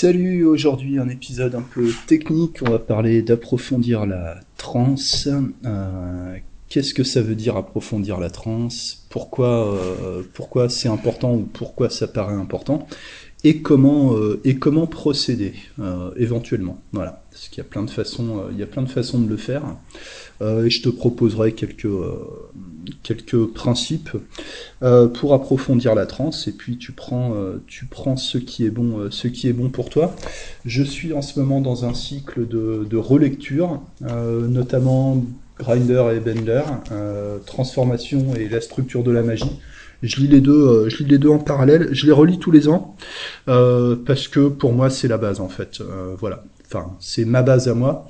Salut, aujourd'hui un épisode un peu technique, on va parler d'approfondir la transe. Euh, Qu'est-ce que ça veut dire approfondir la transe? Euh, pourquoi c'est important ou pourquoi ça paraît important? Et comment euh, et comment procéder euh, éventuellement. Voilà, parce qu'il y a plein de façons, euh, il y a plein de façons de le faire. Euh, et je te proposerai quelques euh, quelques principes euh, pour approfondir la transe. Et puis tu prends tu prends ce qui est bon ce qui est bon pour toi. Je suis en ce moment dans un cycle de, de relecture, notamment Grinder et Bender, transformation et la structure de la magie. Je lis les deux, euh, je lis les deux en parallèle. Je les relis tous les ans euh, parce que pour moi c'est la base en fait. Euh, voilà. Enfin, c'est ma base à moi.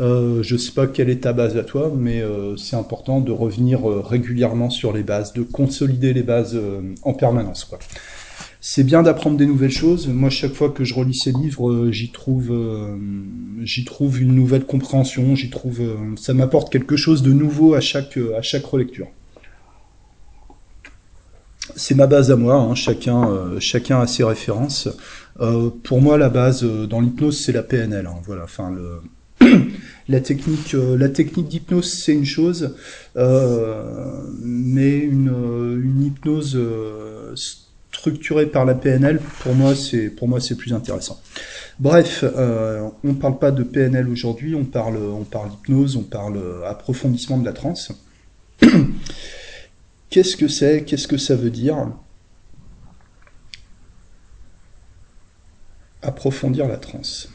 Euh, je sais pas quelle est ta base à toi, mais euh, c'est important de revenir régulièrement sur les bases, de consolider les bases en permanence. Quoi. C'est bien d'apprendre des nouvelles choses. Moi, chaque fois que je relis ces livres, j'y trouve, j'y trouve une nouvelle compréhension. J'y trouve, ça m'apporte quelque chose de nouveau à chaque, à chaque relecture. C'est ma base à moi. hein. Chacun, euh, chacun a ses références. Euh, pour moi, la base euh, dans l'hypnose, c'est la PNL. hein. Voilà. La technique, d'hypnose, c'est une chose, mais une, hypnose structurée par la PNL, pour moi, c'est plus intéressant. Bref, on parle pas de PNL aujourd'hui, on parle, on parle hypnose, on parle approfondissement de la transe. Qu'est-ce que c'est? Qu'est-ce que ça veut dire? Approfondir la transe.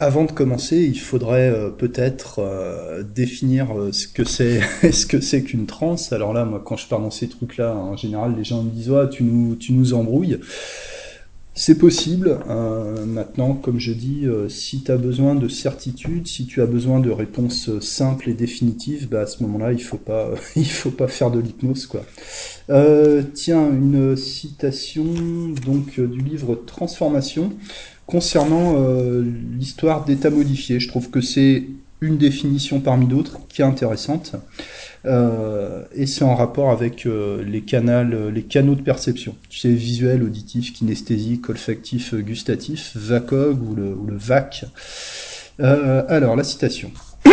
Avant de commencer, il faudrait euh, peut-être euh, définir euh, ce que c'est, qu'une transe? Alors là, moi, quand je parle dans ces trucs-là, en général, les gens me disent "Ah, tu nous embrouilles." C'est possible. Euh, maintenant, comme je dis, euh, si tu as besoin de certitude, si tu as besoin de réponses euh, simples et définitives, bah à ce moment-là, il faut faut pas faire de l'hypnose, tiens, une citation donc du livre Transformation concernant l'histoire d'état modifié. Je trouve que c'est une définition parmi d'autres qui est intéressante. Euh, et c'est en rapport avec euh, les, canals, les canaux de perception. Tu visuel, auditif, kinesthésique, olfactif, gustatif, VACOG ou le, VAC. Euh, alors, la citation.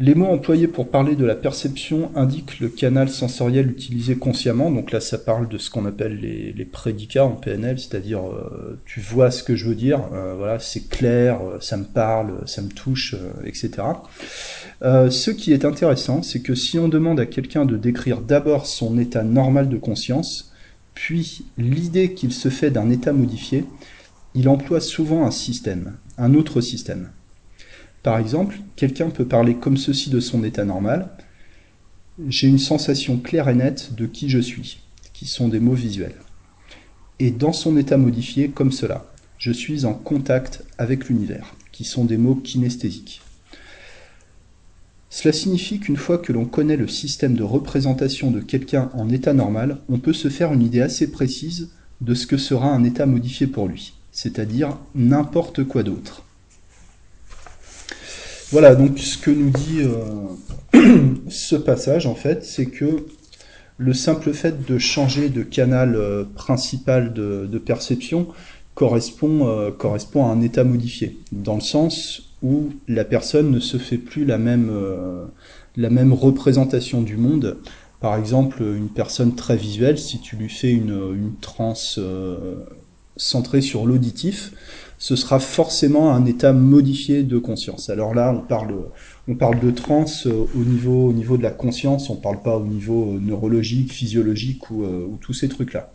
Les mots employés pour parler de la perception indiquent le canal sensoriel utilisé consciemment. Donc là, ça parle de ce qu'on appelle les, prédicats en PNL, c'est-à-dire euh, tu vois ce que je veux dire, euh, voilà, c'est clair, euh, ça me parle, ça me touche, etc. Ce qui est intéressant, c'est que si on demande à quelqu'un de décrire d'abord son état normal de conscience, puis l'idée qu'il se fait d'un état modifié, il emploie souvent un système, un autre système. Par exemple, quelqu'un peut parler comme ceci de son état normal. J'ai une sensation claire et nette de qui je suis, qui sont des mots visuels. Et dans son état modifié, comme cela, je suis en contact avec l'univers, qui sont des mots kinesthésiques. Cela signifie qu'une fois que l'on connaît le système de représentation de quelqu'un en état normal, on peut se faire une idée assez précise de ce que sera un état modifié pour lui, c'est-à-dire n'importe quoi d'autre. Voilà, donc ce que nous dit euh, ce passage, en fait, c'est que le simple fait de changer de canal euh, principal de, perception correspond, euh, correspond à un état modifié, dans le sens où la personne ne se fait plus la même, représentation du monde. Par exemple, une personne très visuelle, si tu lui fais une, une transe centrée sur l'auditif, ce sera forcément un état modifié de conscience. Alors là, on parle, de transe euh, au niveau, au niveau de la conscience, on ne parle pas au niveau euh, neurologique, physiologique ou, euh, ou tous ces trucs-là.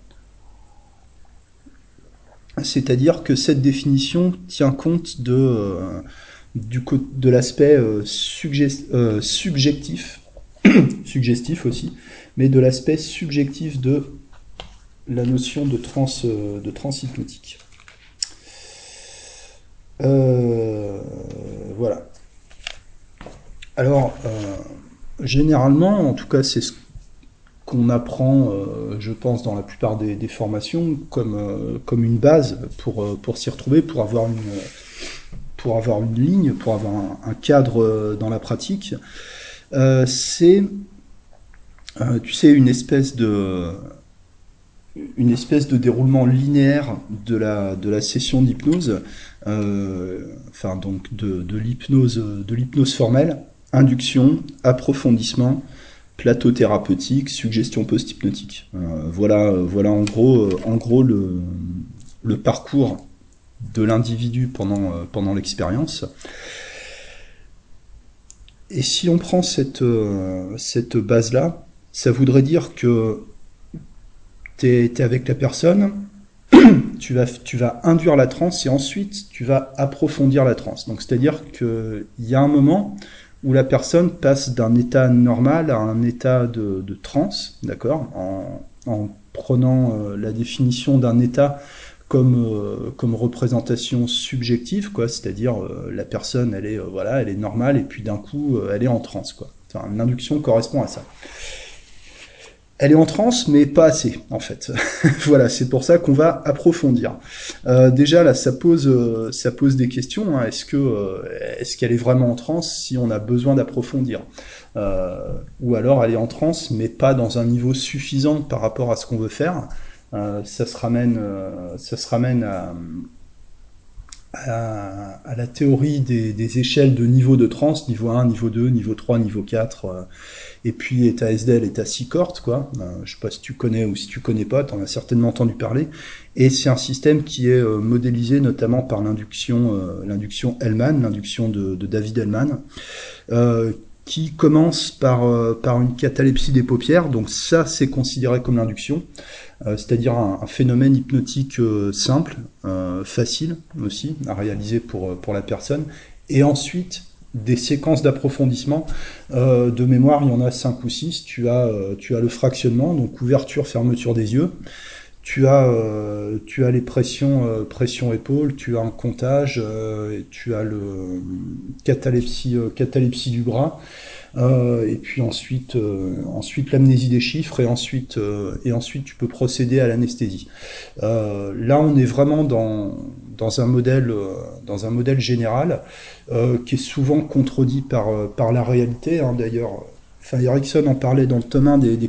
C'est-à-dire que cette définition tient compte de, l'aspect subjectif, suggestif aussi, mais de l'aspect subjectif de la notion de trans, de trans hypnotique. Euh, voilà. Alors, euh, généralement, en tout cas, c'est ce qu'on apprend, euh, je pense, dans la plupart des, formations, comme, une base pour, s'y retrouver, pour avoir une, ligne, pour avoir un, cadre dans la pratique. C'est, tu sais, une espèce de, déroulement linéaire de la, de la session d'hypnose, enfin donc de, l'hypnose de l'hypnose formelle, induction, approfondissement, plateau thérapeutique, suggestion post-hypnotique. Euh, voilà, voilà en gros, le, parcours de l'individu pendant, l'expérience. Et si on prend cette, cette base-là, ça voudrait dire que tu es, avec la personne, tu vas, tu vas induire la transe et ensuite tu vas approfondir la transe. Donc c'est-à-dire qu'il y a un moment où la personne passe d'un état normal à un état de, de transe, d'accord, en, en, prenant euh, la définition d'un état comme, euh, comme représentation subjective, quoi, c'est-à-dire euh, la personne elle est voilà, elle est normale et puis d'un coup elle est en transe, quoi. Enfin, l'induction correspond à ça elle est en transe, mais pas assez, en fait. voilà, c'est pour ça qu'on va approfondir. Euh, déjà, là, ça pose, euh, des questions. Hein. Euh, est-ce qu'elle est vraiment en transe si on a besoin d'approfondir? Ou alors, elle est en transe, mais pas dans un niveau suffisant par rapport à ce qu'on veut faire. ça se ramène à, à, la théorie des, des, échelles de niveau de transe, niveau 1, niveau 2, niveau 3, niveau 4 et puis état SDL, état Seacourt, quoi. Euh, je sais pas si tu connais ou si tu connais pas, tu en as certainement entendu parler. Et c'est un système qui est euh, modélisé notamment par l'induction, euh, l'induction Hellman, l'induction de, de, David Hellman, qui commence par, par une catalepsie des paupières. Donc ça, c'est considéré comme l'induction, c'est-à-dire un, phénomène hypnotique simple, facile aussi à réaliser pour, pour la personne. Et ensuite, des séquences d'approfondissement. Euh, de mémoire, il y en a cinq ou six. Tu as, euh, tu as le fractionnement, donc ouverture, fermeture des yeux. Tu as, euh, tu as les pressions, pression épaule, tu as un comptage, tu as le catalepsie, catalepsie du bras. Euh, et puis ensuite, euh, ensuite l'amnésie des chiffres et ensuite, euh, et ensuite tu peux procéder à l'anesthésie. là, on est vraiment dans, dans un modèle, dans un modèle général qui est souvent contredit par, par la réalité. Hein, D'ailleurs, enfin, Erickson en parlait dans le tome 1 des, des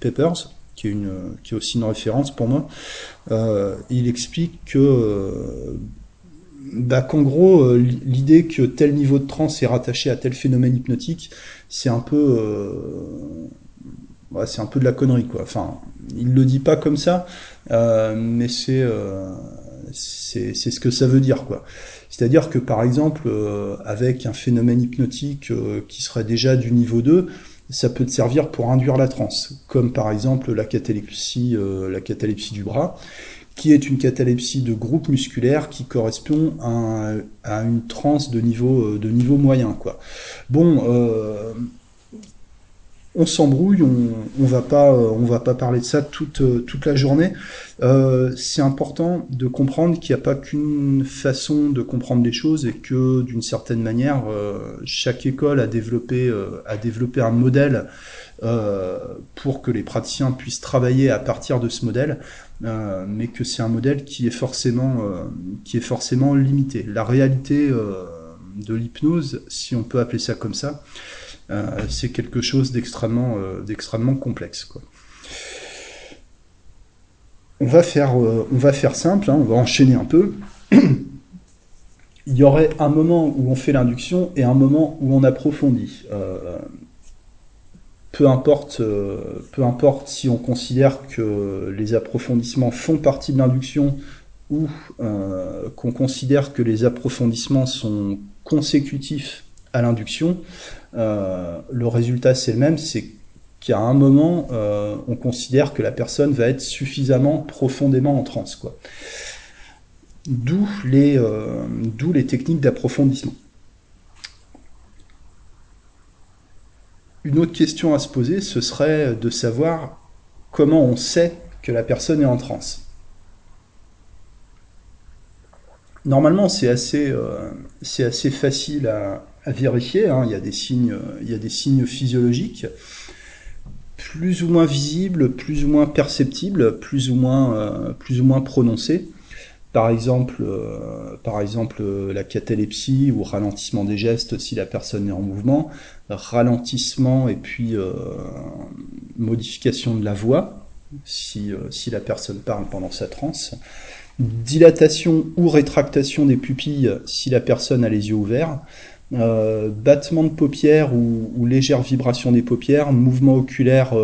Papers, qui est, aussi une référence pour moi. il explique que bah, qu'en gros, euh, l'idée que tel niveau de transe est rattaché à tel phénomène hypnotique, c'est un peu, euh, c'est un peu de la connerie, quoi. Enfin, il le dit pas comme ça, euh, mais c'est, euh, c'est, c'est ce que ça veut dire, quoi. C'est-à-dire que, par exemple, euh, avec un phénomène hypnotique qui serait déjà du niveau 2, ça peut te servir pour induire la transe, comme par exemple la catalepsie, la catalepsie du bras qui est une catalepsie de groupe musculaire qui correspond à, à une transe de niveau, euh, de niveau moyen. Quoi. Bon, euh, on s'embrouille, on, on va pas, euh, on va pas parler de ça toute, euh, toute la journée. Euh, c'est important de comprendre qu'il n'y a pas qu'une façon de comprendre les choses et que d'une certaine manière, chaque école a développé, a développé un modèle pour que les praticiens puissent travailler à partir de ce modèle. Mais que c'est un modèle qui est forcément, qui est forcément limité. La réalité de l'hypnose, si on peut appeler ça comme ça, c'est quelque chose d'extrêmement, d'extrêmement complexe. On va faire, on va faire simple, hein, on va enchaîner un peu. Il y aurait un moment où on fait l'induction et un moment où on approfondit. Euh, peu importe, euh, peu importe si on considère que les approfondissements font partie de l'induction ou euh, qu'on considère que les approfondissements sont consécutifs l'induction, euh, le résultat c'est le même, c'est qu'à un moment, euh, on considère que la personne va être suffisamment profondément en transe. D'où les, euh, les techniques d'approfondissement. Une autre question à se poser, ce serait de savoir comment on sait que la personne est en transe. Normalement, c'est assez, c'est assez facile à, à vérifier. Hein. Il, y a des signes, il y des signes physiologiques, plus ou moins visibles, plus ou moins perceptibles, plus ou moins, euh, plus ou moins prononcés. Par exemple, euh, par exemple la catalepsie ou ralentissement des gestes si la personne est en mouvement, ralentissement et puis euh, modification de la voix, si, si la personne parle pendant sa transe. Dilatation ou rétractation des pupilles si la personne a les yeux ouverts. Battement de paupières ou, légère vibration des paupières, mouvement oculaire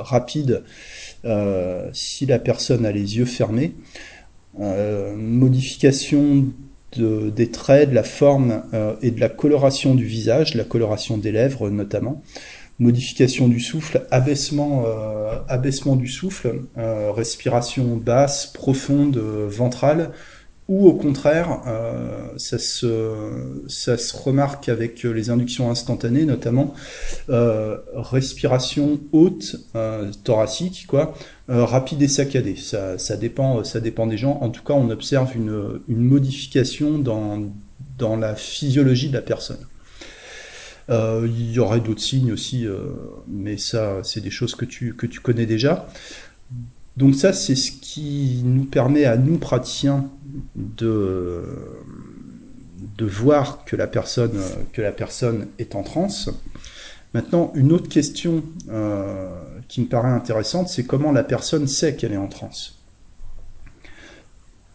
rapide si la personne a les yeux fermés, modification des traits, de la forme euh, et de la coloration du visage, la coloration des lèvres notamment, modification du souffle, abaissement, euh, du souffle, euh, respiration basse, profonde, ventrale, ou au contraire, euh, ça, se, ça se remarque avec les inductions instantanées, notamment euh, respiration haute, euh, thoracique, quoi, rapide et saccadée. Ça, ça, dépend, ça dépend des gens. En tout cas, on observe une, une modification dans, dans la physiologie de la personne. il y aurait d'autres signes aussi, mais ça, c'est des choses que tu, que tu connais déjà. Donc ça, c'est ce qui nous permet à nous, praticiens, de, de voir que la, personne, que la personne est en transe. Maintenant, une autre question euh, qui me paraît intéressante, c'est comment la personne sait qu'elle est en transe.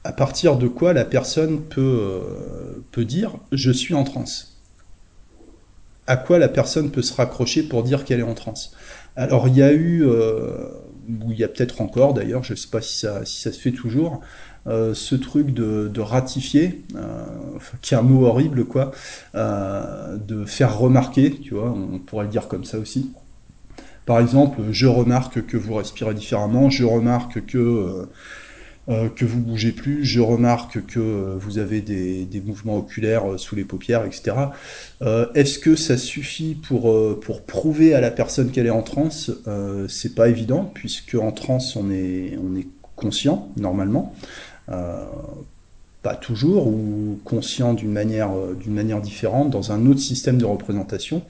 À partir de quoi la personne peut, euh, peut dire « je suis en transe ». À quoi la personne peut se raccrocher pour dire qu'elle est en transe? Alors, il y a eu... Euh, où il y a peut-être encore d'ailleurs, je ne sais pas si ça, si ça se fait toujours, euh, ce truc de, ratifier, euh, qui est un mot horrible, quoi, euh, de faire remarquer, tu vois, on pourrait le dire comme ça aussi. Par exemple, je remarque que vous respirez différemment, je remarque que euh, que vous bougez plus, je remarque que vous avez des, des mouvements oculaires sous les paupières, etc. Est-ce que ça suffit pour, pour prouver à la personne qu'elle est en transe? C'est pas évident, puisque en transe, on est, on est conscient, normalement. Pas toujours, ou conscient d'une manière, d'une manière différente, dans un autre système de représentation.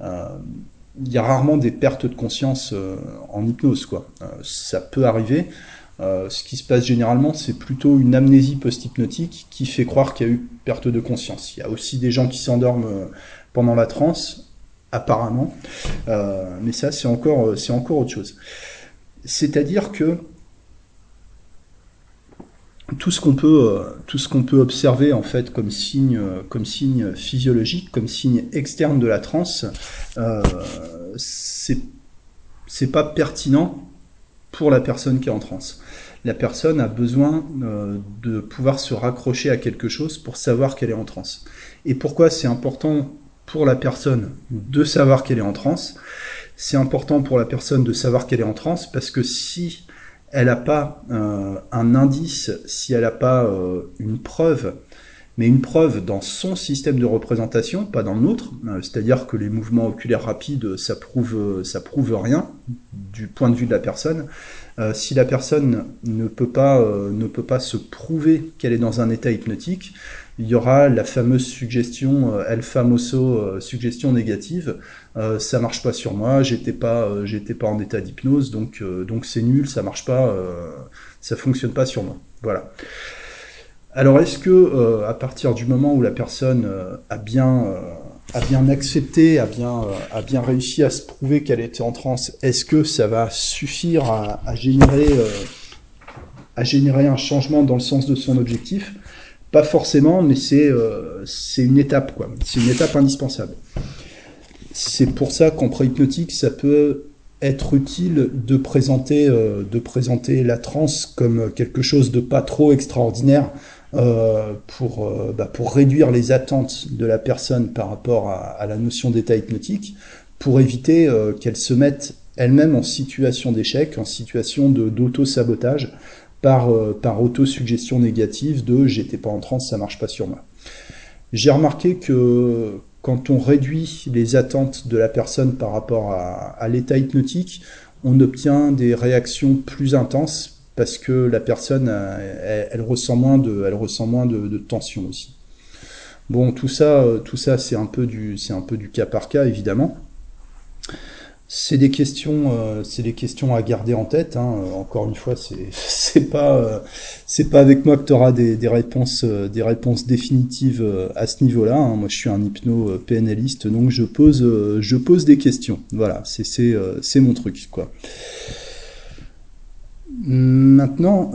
Il y a rarement des pertes de conscience en hypnose, quoi. ça peut arriver, euh, ce qui se passe généralement, c'est plutôt une amnésie post-hypnotique qui fait croire qu'il y a eu perte de conscience. Il y a aussi des gens qui s'endorment euh, pendant la transe, apparemment, euh, mais ça, c'est encore, c'est encore autre chose. C'est-à-dire que tout ce qu'on peut, tout ce qu'on peut observer en fait comme signe, comme signe physiologique, comme signe externe de la transe, euh, c'est c'est pas pertinent pour la personne qui est en transe. La personne a besoin euh, de pouvoir se raccrocher à quelque chose pour savoir qu'elle est en transe. Et pourquoi c'est important pour la personne de savoir qu'elle est en transe? C'est important pour la personne de savoir qu'elle est en transe parce que si elle n'a pas euh, un indice, si elle n'a pas euh, une preuve mais une preuve dans son système de représentation, pas dans le nôtre, euh, c'est-à-dire que les mouvements oculaires rapides, ça prouve, prouve rien du point de vue de la personne. Si la personne ne peut pas, ne peut pas se prouver qu'elle est dans un état hypnotique, il y aura la fameuse suggestion el famoso suggestion négative. ça marche pas sur moi, j'étais pas, j'étais pas en état d'hypnose, donc donc c'est nul, ça marche pas, ça fonctionne pas sur moi. Voilà. Alors est-ce que euh, à partir du moment où la personne euh, a bien euh, a bien accepté, a bien a bien réussi à se prouver qu'elle était en transe, est-ce que ça va suffire à, générer à générer un changement dans le sens de son objectif? Pas forcément, mais c'est c'est une étape quoi. C'est une étape indispensable. C'est pour ça qu'en pré-hypnotique, ça peut être utile de présenter, de présenter la transe comme quelque chose de pas trop extraordinaire, euh, pour, euh, bah, pour réduire les attentes de la personne par rapport à, la notion d'état hypnotique, pour éviter euh, qu'elle se mette elle-même en situation d'échec, en situation d'auto-sabotage, par, par auto-suggestion négative de j'étais pas en transe, ça marche pas sur moi. J'ai remarqué que quand on réduit les attentes de la personne par rapport à, l'état hypnotique, on obtient des réactions plus intenses parce que la personne, elle, ressent moins de, elle ressent moins de, tension aussi. Bon, tout ça, euh, tout ça, c'est un peu du cas par cas évidemment. C'est des questions, euh, c'est des questions à garder en tête. Hein. Encore une fois, c'est, pas, euh, c'est pas avec moi que tu auras des, des, réponses, des réponses définitives à ce niveau-là. Hein. Moi, je suis un hypno PNListe, donc je pose, je pose des questions. Voilà, c'est, c'est, c'est mon truc, quoi. Maintenant,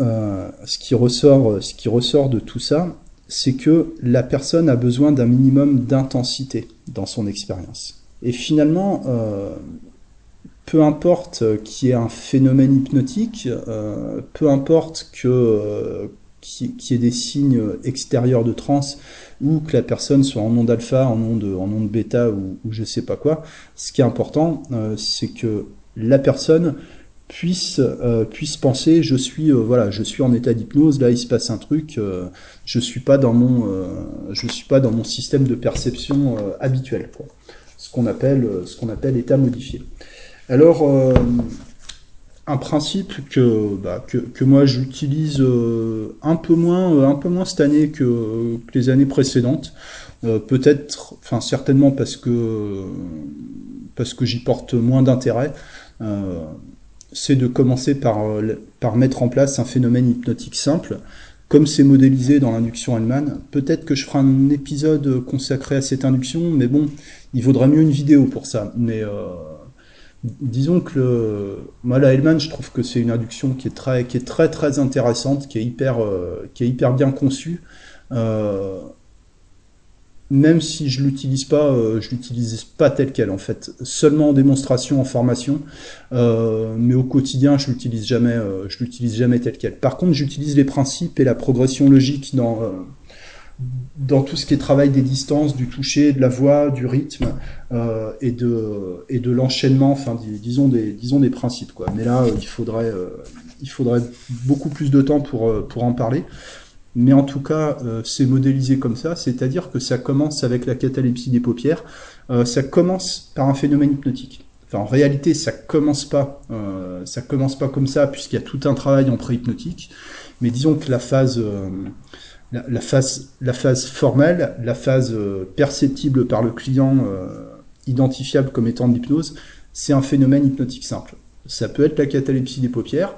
ce, qui ressort, ce qui ressort de tout ça, c'est que la personne a besoin d'un minimum d'intensité dans son expérience. Et finalement, peu importe qu'il y ait un phénomène hypnotique, peu importe que qu'il y ait des signes extérieurs de transe ou que la personne soit en onde alpha, en onde, en onde bêta ou, ou je sais pas quoi. Ce qui est important, euh, c'est que la personne puisse euh, puisse penser je suis euh, voilà je suis en état d'hypnose là il se passe un truc je suis pas dans mon je suis pas dans mon système de perception habituel quoi. ce qu'on appelle ce qu'on appelle état modifié alors un principe que, bah, que, que, moi j'utilise euh, un peu moins euh, un peu moins cette année que, les années précédentes euh, peut-être enfin certainement parce que j'y porte moins d'intérêt c'est de commencer par mettre en place un phénomène hypnotique simple comme c'est modélisé dans l'induction Hellman, peut-être que je ferai un épisode consacré à cette induction, mais bon, il vaudra mieux une vidéo pour ça. Disons que moi la Hellman je trouve que c'est une induction qui est très qui est très très intéressante qui est hyper euh, qui est hyper bien conçue. Euh, même si je l'utilise pas euh, je l'utilise pas tel quel en fait. Seulement en démonstration en formation. Mais au quotidien je l'utilise jamais je l'utilise jamais tel quel. Par contre j'utilise les principes et la progression logique dans dans tout ce qui est travail des distances, du toucher, de la voix, du rythme euh, et de l'enchaînement, disons des principes. Mais là, il faudrait euh, il faudrait beaucoup plus de temps pour euh, en parler. Mais en tout cas, c'est modélisé comme ça, c'est-à-dire que ça commence avec la catalepsie des paupières. ça commence par un phénomène hypnotique. En réalité, ça commence pas, ça commence pas comme ça puisqu'il y a tout un travail en pré-hypnotique. Mais disons que la phase la, phase, formelle, la phase euh, perceptible par le client, euh, identifiable comme étant de l'hypnose, c'est un phénomène hypnotique simple. Ça peut être la catalepsie des paupières,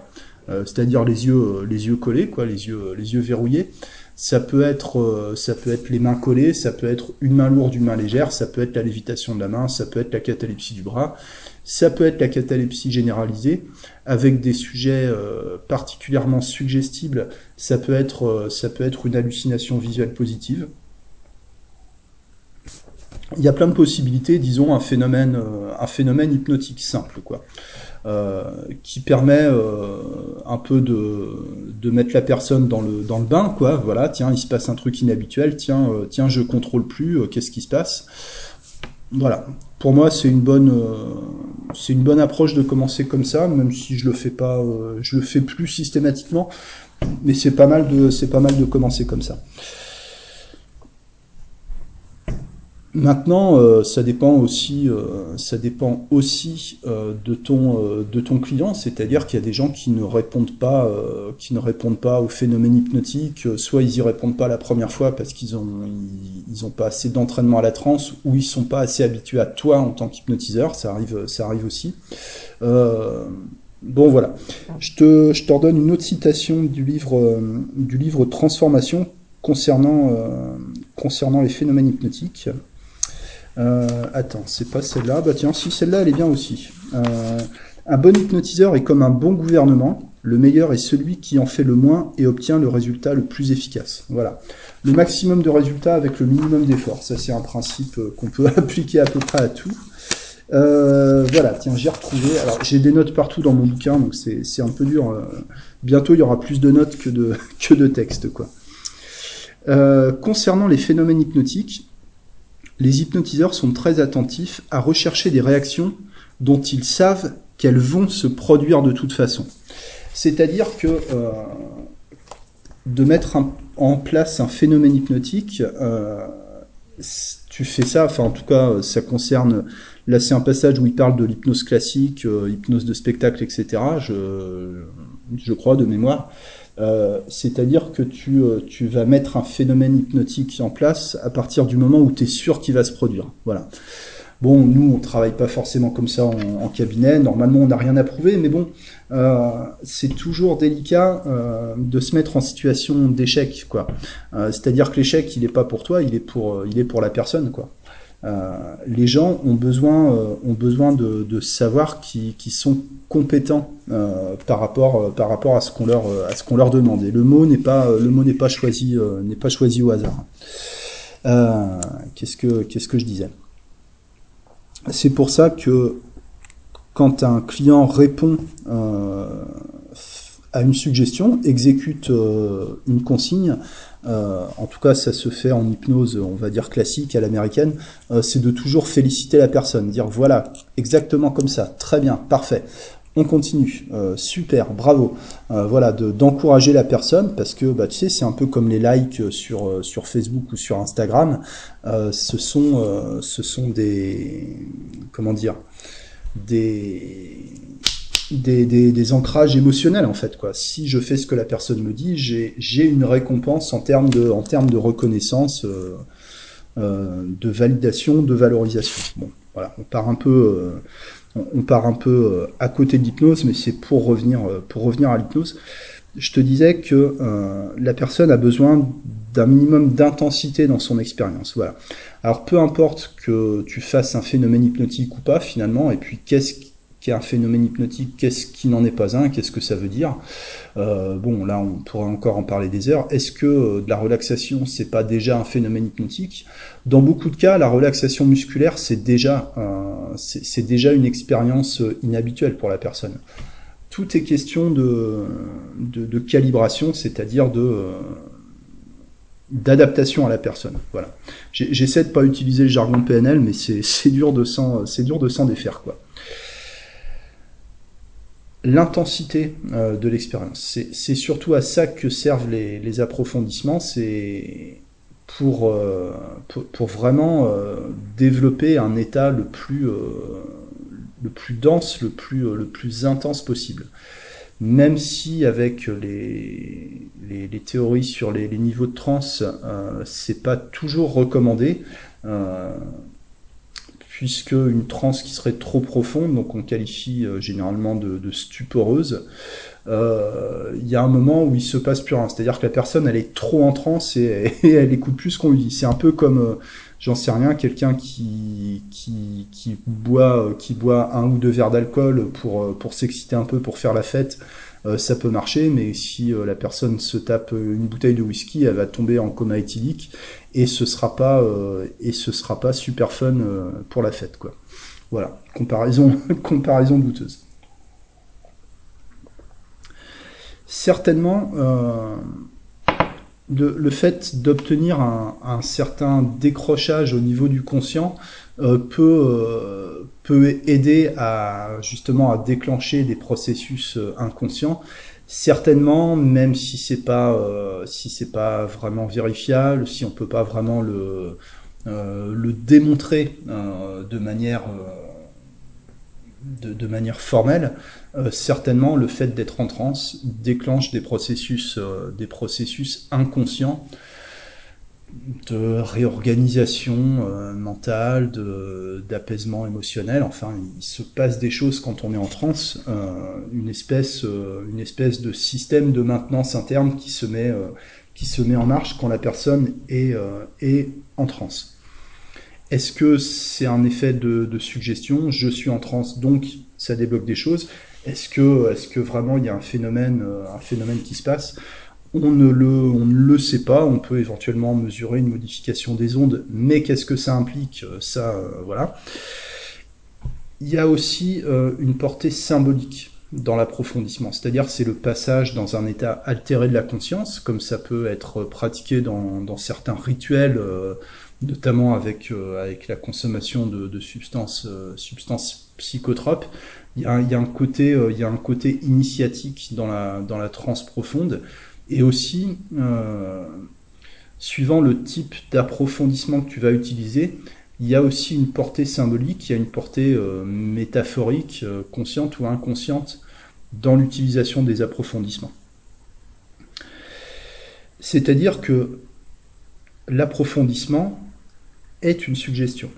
euh, c'est-à-dire les yeux, les yeux collés, quoi, les yeux, les yeux verrouillés. Ça peut être, ça peut être les mains collées, ça peut être une main lourde, une main légère, ça peut être la lévitation de la main, ça peut être la catalepsie du bras, ça peut être la catalepsie généralisée avec des sujets euh, particulièrement suggestibles. Ça peut être, euh, ça peut être une hallucination visuelle positive. Il y a plein de possibilités, disons un phénomène, euh, un phénomène hypnotique simple, quoi, qui permet un peu de, de mettre la personne dans le dans le bain, quoi. Voilà, tiens, il se passe un truc inhabituel, tiens, tiens, je contrôle plus, qu'est-ce qui se passe? Voilà. Pour moi, c'est une bonne, euh, c'est une bonne approche de commencer comme ça, même si je le fais pas, euh, je le fais plus systématiquement, mais c'est pas mal de, c'est pas mal de commencer comme ça. Maintenant, euh, ça dépend aussi, euh, ça dépend aussi euh, de ton de ton client, c'est-à-dire qu'il y a des gens qui ne répondent pas, qui ne répondent pas soit ils y répondent pas la première fois parce qu'ils ont ils, ont pas assez d'entraînement à la transe, ou ils sont pas assez habitués à toi en tant qu'hypnotiseur. Ça arrive, ça arrive aussi. bon voilà, je te je te redonne une autre citation du livre du livre Transformation concernant concernant les phénomènes hypnotiques. Euh, attends, c'est pas celle-là. Bah tiens, si celle-là, elle est bien aussi. Euh, un bon hypnotiseur est comme un bon gouvernement. Le meilleur est celui qui en fait le moins et obtient le résultat le plus efficace. Voilà. Le maximum de résultats avec le minimum d'efforts. Ça, c'est un principe euh, qu'on peut appliquer à peu près à tout. Euh, voilà, tiens, j'ai retrouvé. Alors, j'ai des notes partout dans mon bouquin, donc c'est un peu dur. Euh, bientôt, il y aura plus de notes que de, que de textes, quoi. Euh, concernant les phénomènes hypnotiques, les hypnotiseurs sont très attentifs à rechercher des réactions dont ils savent qu'elles vont se produire de toute façon. C'est-à-dire que euh, de mettre en place un phénomène hypnotique, euh, tu fais ça, enfin en tout cas ça concerne, là c'est un passage où il parle de l'hypnose classique, euh, hypnose de spectacle, etc. Je crois de mémoire. Euh, c'est-à-dire que tu, euh, tu vas mettre un phénomène hypnotique en place à partir du moment où tu es sûr qu'il va se produire. Voilà. Bon, nous, on travaille pas forcément comme ça en, cabinet. Normalement, on n'a rien à prouver, mais bon, euh, c'est toujours délicat de se mettre en situation d'échec, quoi. C'est-à-dire que l'échec, il est pas pour toi, il est pour, il est pour la personne, quoi. Les gens ont besoin, ont besoin de, savoir qu'ils sont compétents par rapport, par rapport à ce qu'on leur, leur demande. Et le mot n'est pas, pas choisi, n'est pas choisi au hasard. qu'est-ce que, qu'est-ce que je disais? C'est pour ça que quand un client répond à une suggestion, exécute euh, une consigne, euh, en tout cas ça se fait en hypnose, on va dire classique à l'américaine, euh, c'est de toujours féliciter la personne, dire voilà, exactement comme ça, très bien, parfait. On continue, super, bravo. voilà, d'encourager la personne parce que bah, tu sais, c'est un peu comme les likes sur, sur Facebook ou sur Instagram. ce, sont, ce sont des. Comment dire Des des, ancrages émotionnels en fait quoi. Si je fais ce que la personne me dit, j'ai une récompense en termes de en termes de reconnaissance, euh, euh, de validation, de valorisation. Bon, voilà, on part un peu euh, on part un peu à côté de l'hypnose, mais c'est pour revenir pour revenir à l'hypnose. Je te disais que la personne a besoin d'un minimum d'intensité dans son expérience. Voilà. Alors peu importe que tu fasses un phénomène hypnotique ou pas finalement, et puis qu'est-ce qui est un phénomène hypnotique, qu'est-ce qui n'en est pas un, qu'est-ce que ça veut dire? Euh, Bon, là, on pourrait encore en parler des heures. Est-ce que euh, de la relaxation, c'est pas déjà un phénomène hypnotique? Dans beaucoup de cas, la relaxation musculaire, c'est déjà, euh, une expérience inhabituelle pour la personne. Tout est question de, calibration, c'est-à-dire d'adaptation à la personne. Voilà. J'essaie de pas utiliser le jargon PNL, mais c'est dur de c'est dur de s'en défaire quoi l'intensité euh, de l'expérience. C'est surtout à ça que servent les, approfondissements, c'est pour, euh, pour, vraiment euh, développer un état le plus, le plus dense, le plus, le plus intense possible. Même si avec les, les, théories sur les, niveaux de trance, c'est pas toujours recommandé puisque une transe qui serait trop profonde, donc on qualifie euh, généralement de, stuporeuse, euh, il y a un moment où il se passe plus rien. C'est-à-dire que la personne, elle est trop en transe et, elle écoute plus ce qu'on lui dit. C'est un peu comme, euh, j'en sais rien, quelqu'un qui, boit un ou deux verres d'alcool pour, pour s'exciter un peu, pour faire la fête. Ça peut marcher, mais si la personne se tape une bouteille de whisky, elle va tomber en coma éthylique et ce sera pas euh, et ce sera pas super fun euh, pour la fête quoi. Voilà, comparaison comparaison douteuse. Certainement, euh, le, fait d'obtenir un, certain décrochage au niveau du conscient peut, peut aider à justement à déclencher des processus inconscients. Certainement, même si c'est pas euh, si c'est pas vraiment vérifiable, si on peut pas vraiment le euh, le démontrer euh, de manière de, manière formelle, certainement le fait d'être en transe déclenche des processus des processus inconscients de réorganisation euh, mentale, d'apaisement émotionnel. Enfin, il se passe des choses quand on est en transe, euh, une espèce, euh, une espèce de système de maintenance interne qui se met, qui se met en marche quand la personne est, est en transe. Est-ce que c'est un effet de, de, suggestion? Je suis en transe, donc ça débloque des choses. Est-ce que, est-ce que vraiment il y a un phénomène, un phénomène qui se passe? On ne, le, on ne le sait pas, on peut éventuellement mesurer une modification des ondes, mais qu'est-ce que ça implique euh, Ça, euh, voilà. Il y a aussi euh, une portée symbolique dans l'approfondissement, c'est-à-dire c'est le passage dans un état altéré de la conscience, comme ça peut être pratiqué dans, certains rituels, notamment avec, avec la consommation de, substances, substances psychotropes. Il y, a, il y a un côté, il y a un côté initiatique dans la, dans la transe profonde et aussi, euh, suivant le type d'approfondissement que tu vas utiliser, il y a aussi une portée symbolique, il y a une portée euh, métaphorique, euh, consciente ou inconsciente, dans l'utilisation des approfondissements. C'est-à-dire que l'approfondissement est une suggestion.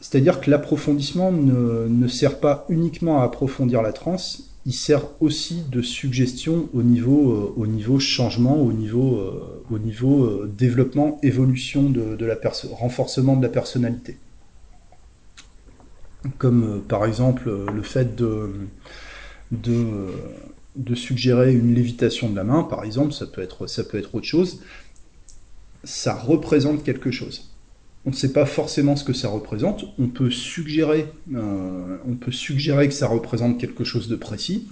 C'est-à-dire que l'approfondissement ne, ne, sert pas uniquement à approfondir la transe, il sert aussi de suggestion au niveau, au niveau changement, au niveau, au niveau développement, évolution de, de la renforcement de la personnalité. Comme par exemple le fait de, de, de suggérer une lévitation de la main, par exemple, ça peut être, ça peut être autre chose, ça représente quelque chose. On ne sait pas forcément ce que ça représente. On peut suggérer, euh, on peut suggérer que ça représente quelque chose de précis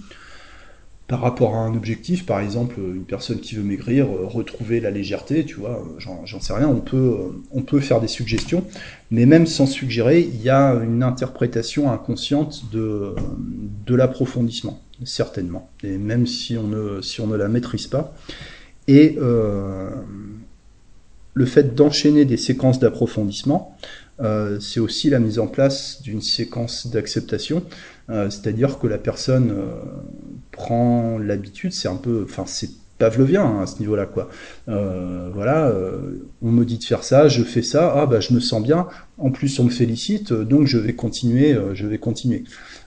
par rapport à un objectif, par exemple une personne qui veut maigrir, euh, retrouver la légèreté, tu vois, euh, j'en sais rien, on peut, faire des suggestions, mais même sans suggérer, il y a une interprétation inconsciente de, l'approfondissement, certainement, et même si on ne, si on ne la maîtrise pas. Le fait d'enchaîner des séquences d'approfondissement, euh, c'est aussi la mise en place d'une séquence d'acceptation, euh, c'est-à-dire que la personne euh, prend l'habitude, c'est un peu, pavlovien hein, à ce niveau-là quoi. voilà, on me dit de faire ça, je fais ça, ah bah je me sens bien. En plus on me félicite, donc je vais continuer, je vais continuer.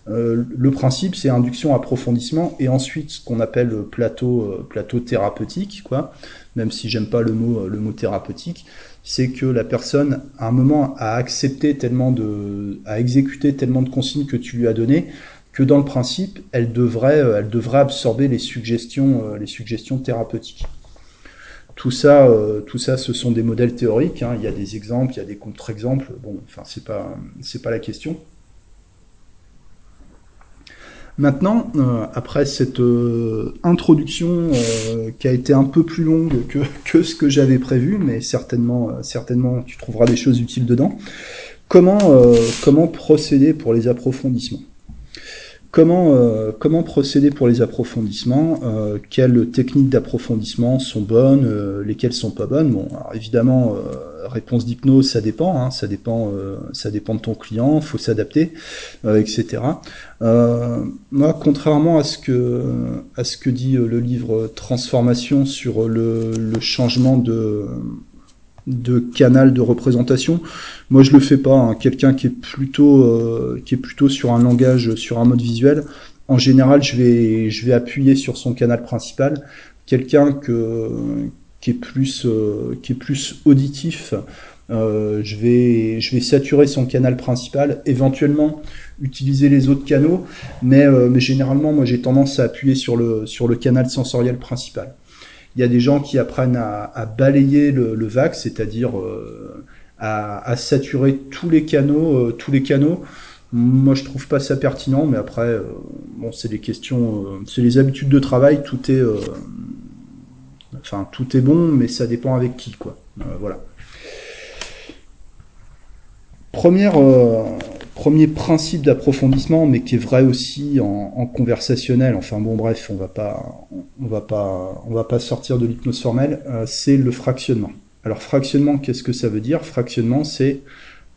le principe c'est induction, approfondissement et ensuite ce qu'on appelle plateau, plateau thérapeutique quoi même si j'aime pas le mot, le mot thérapeutique, c'est que la personne, à un moment, a accepté tellement de, a exécuté tellement de consignes que tu lui as données, que dans le principe, elle devrait, euh, elle devrait absorber les suggestions, euh, les suggestions thérapeutiques. Tout ça, euh, tout ça, ce sont des modèles théoriques. Hein. Il y a des exemples, il y a des contre-exemples. Bon, enfin, c'est pas, c'est pas la question. Maintenant, après cette introduction qui a été un peu plus longue que, que ce que j'avais prévu, mais certainement, certainement tu trouveras des choses utiles dedans, comment, comment procéder pour les approfondissements? Comment, comment procéder pour les approfondissements Quelles techniques d'approfondissement sont bonnes Lesquelles sont pas bonnes? Bon, alors évidemment, réponse d'hypnose, ça dépend, hein, ça dépend, euh, ça dépend de ton client, faut s'adapter, euh, etc. Euh, moi, contrairement à ce que à ce que dit le livre Transformation sur le, changement de de canal de représentation. Moi, je le fais pas. Hein. Quelqu'un qui est plutôt qui est plutôt sur un langage, sur un mode visuel. En général, je vais je vais appuyer sur son canal principal. Quelqu'un que qui est plus, euh, qui est plus auditif. Euh, je, vais, je vais saturer son canal principal, éventuellement utiliser les autres canaux, mais, euh, mais généralement, moi j'ai tendance à appuyer sur le, sur le canal sensoriel principal. Il y a des gens qui apprennent à, balayer le, le vague, c'est-à-dire à, à, saturer tous les canaux, tous les canaux. Moi, je trouve pas ça pertinent, mais après, bon, c'est des questions, c'est les habitudes de travail. Tout est, Enfin, tout est bon, mais ça dépend avec qui, quoi. Euh, voilà. Première, euh, premier principe d'approfondissement, mais qui est vrai aussi en, conversationnel. Enfin bon, bref, on va pas, on va pas, sortir de l'hypnose formelle. Euh, c'est le fractionnement. Alors fractionnement, qu'est-ce que ça veut dire? Fractionnement, c'est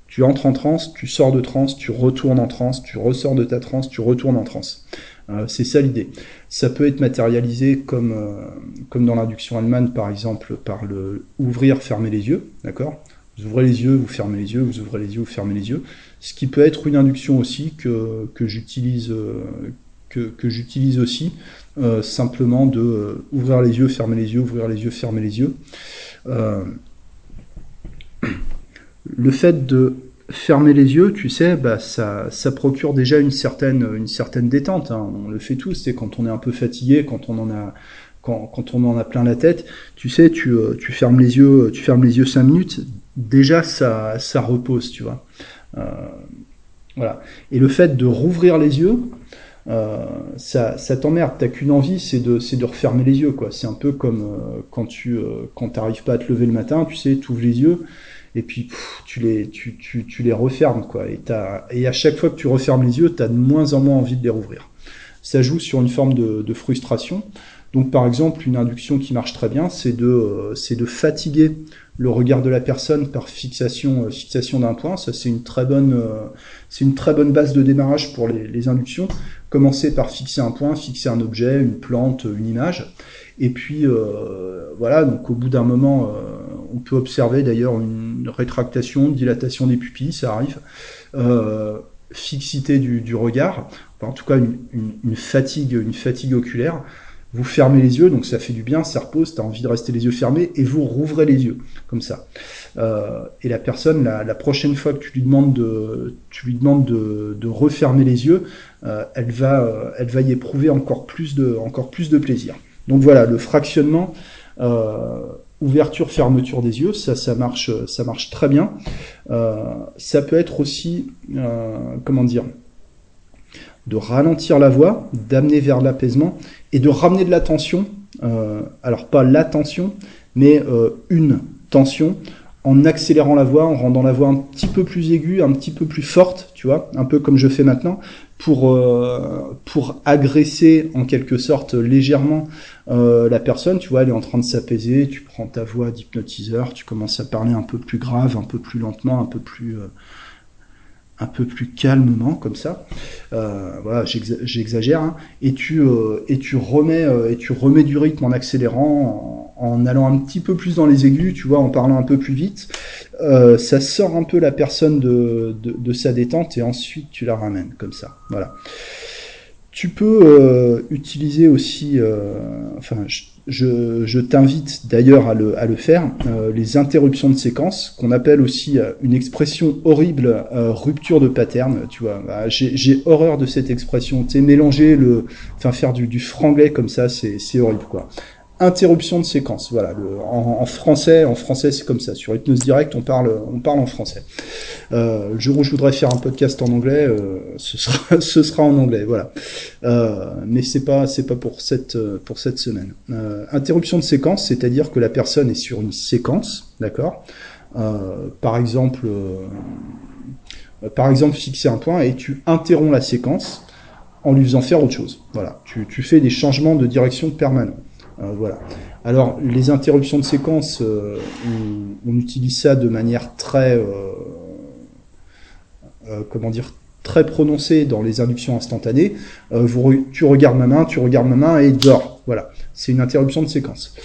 tu entres en transe, tu sors de transe, tu retournes en transe, tu ressors de ta transe, tu retournes en transe. Euh, c'est ça l'idée. Ça peut être matérialisé comme, euh, comme dans l'induction allemande, par exemple, par le ouvrir, fermer les yeux, d'accord? Vous ouvrez les yeux, vous fermez les yeux, vous ouvrez les yeux, vous fermez les yeux. Ce qui peut être une induction aussi que, que j'utilise euh, que, que j'utilise aussi, simplement de ouvrir les yeux, fermer les yeux, ouvrir les yeux, fermer les yeux. le fait de fermer les yeux, tu sais, bah, ça, ça procure déjà une certaine, une certaine détente. Hein. On le fait tous, c'est quand on est un peu fatigué, quand on en a, quand, quand on en a plein la tête, tu sais, tu, euh, tu fermes les yeux, tu fermes les yeux cinq minutes, déjà ça, ça repose, tu vois. Euh, voilà. Et le fait de rouvrir les yeux, euh, ça, ça t'emmerde. T'as qu'une envie, c'est de, c'est de refermer les yeux, quoi. C'est un peu comme euh, quand tu, euh, quand t'arrives pas à te lever le matin, tu sais, tu ouvres les yeux et puis tu les tu, tu, tu, les refermes quoi et et à chaque fois que tu refermes les yeux tu as de moins en moins envie de les rouvrir ça joue sur une forme de, de frustration donc par exemple une induction qui marche très bien c'est de c'est de fatiguer le regard de la personne par fixation euh, fixation d'un point ça c'est une très bonne euh, c'est une très bonne base de démarrage pour les, les inductions commencer par fixer un point fixer un objet une plante une image et puis voilà donc au bout d'un moment on peut observer d'ailleurs une rétractation, une dilatation des pupilles, ça arrive. Euh, fixité du, regard, en tout cas une, fatigue, une fatigue oculaire. Vous fermez les yeux, donc ça fait du bien, ça repose, tu envie de rester les yeux fermés, et vous rouvrez les yeux, comme ça. Euh, et la personne, la, prochaine fois que tu lui demandes de, tu lui demandes de, de refermer les yeux, euh, elle, va, euh, elle va y éprouver encore plus de, encore plus de plaisir. Donc voilà, le fractionnement, ouverture, fermeture des yeux, ça, ça marche, ça marche très bien. ça peut être aussi, comment dire, de ralentir la voix, d'amener vers l'apaisement et de ramener de l'attention. Euh, alors pas l'attention, mais euh, une tension en accélérant la voix, en rendant la voix un petit peu plus aiguë, un petit peu plus forte, tu vois, un peu comme je fais maintenant, pour euh, pour agresser en quelque sorte légèrement la personne. Tu vois, elle est en train de s'apaiser. Tu prends ta voix d'hypnotiseur, tu commences à parler un peu plus grave, un peu plus lentement, un peu plus un peu plus calmement comme ça. Euh, voilà, j'exagère. Hein. Et tu euh, et tu remets euh, et tu remets du rythme en accélérant, en, allant un petit peu plus dans les aigus, tu vois, en parlant un peu plus vite. ça sort un peu la personne de, sa détente et ensuite tu la ramènes comme ça. Voilà. Tu peux utiliser aussi, enfin, je, je, t'invite d'ailleurs à le, faire, euh, les interruptions de séquence, qu'on appelle aussi euh, une expression horrible, euh, rupture de pattern, tu vois. Bah, j'ai horreur de cette expression, tu sais, mélanger le, enfin faire du, du franglais comme ça, c'est horrible, quoi interruption de séquence. Voilà, en, français, en français c'est comme ça. Sur Hypnose Direct, on parle, on parle en français. Euh, le jour où je voudrais faire un podcast en anglais, euh, ce sera, en anglais. Voilà. Euh, mais c'est pas, c'est pas pour cette, pour cette semaine. Interruption de séquence, c'est-à-dire que la personne est sur une séquence, d'accord? Par exemple, par exemple fixer un point et tu interromps la séquence en lui faisant faire autre chose. Voilà, tu, tu fais des changements de direction permanents. Euh, voilà. Alors, les interruptions de séquence, euh, on, utilise ça de manière très, euh, comment dire, très prononcée dans les inductions instantanées. tu regardes ma main, tu regardes ma main et dors. Voilà, c'est une interruption de séquence.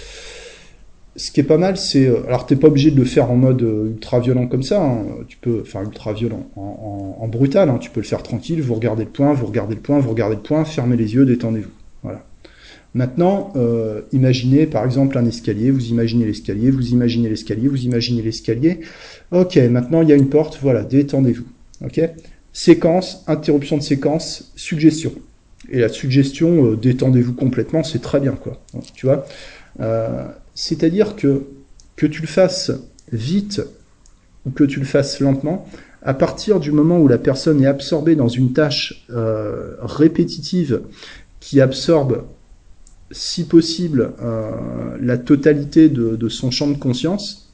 Ce qui est pas mal, c'est alors t'es pas obligé de le faire en mode ultra violent comme ça. Hein. Tu peux, enfin ultra violent, en, brutal. Hein. Tu peux le faire tranquille. Vous regardez le point, vous regardez le point, vous regardez le point. Fermez les yeux, détendez-vous. Voilà. Maintenant, euh, imaginez par exemple un escalier, vous imaginez l'escalier, vous imaginez l'escalier, vous imaginez l'escalier. Ok, maintenant il y a une porte, voilà, détendez-vous. Ok Séquence, interruption de séquence, suggestion. Et la suggestion, euh, détendez-vous complètement, c'est très bien, quoi. Tu vois euh, C'est-à-dire que que tu le fasses vite ou que tu le fasses lentement, à partir du moment où la personne est absorbée dans une tâche répétitive qui absorbe si possible, euh, la totalité de, son champ de conscience,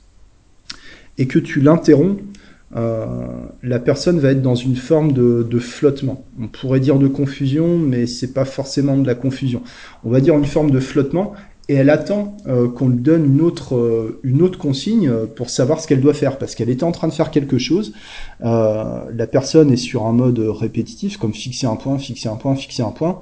et que tu l'interromps, euh, la personne va être dans une forme de, de, flottement. On pourrait dire de confusion, mais c'est pas forcément de la confusion. On va dire une forme de flottement, et elle attend euh, qu'on lui donne une autre, euh, une autre consigne euh, pour savoir ce qu'elle doit faire, parce qu'elle était en train de faire quelque chose. la personne est sur un mode répétitif, comme fixer un point, fixer un point, fixer un point,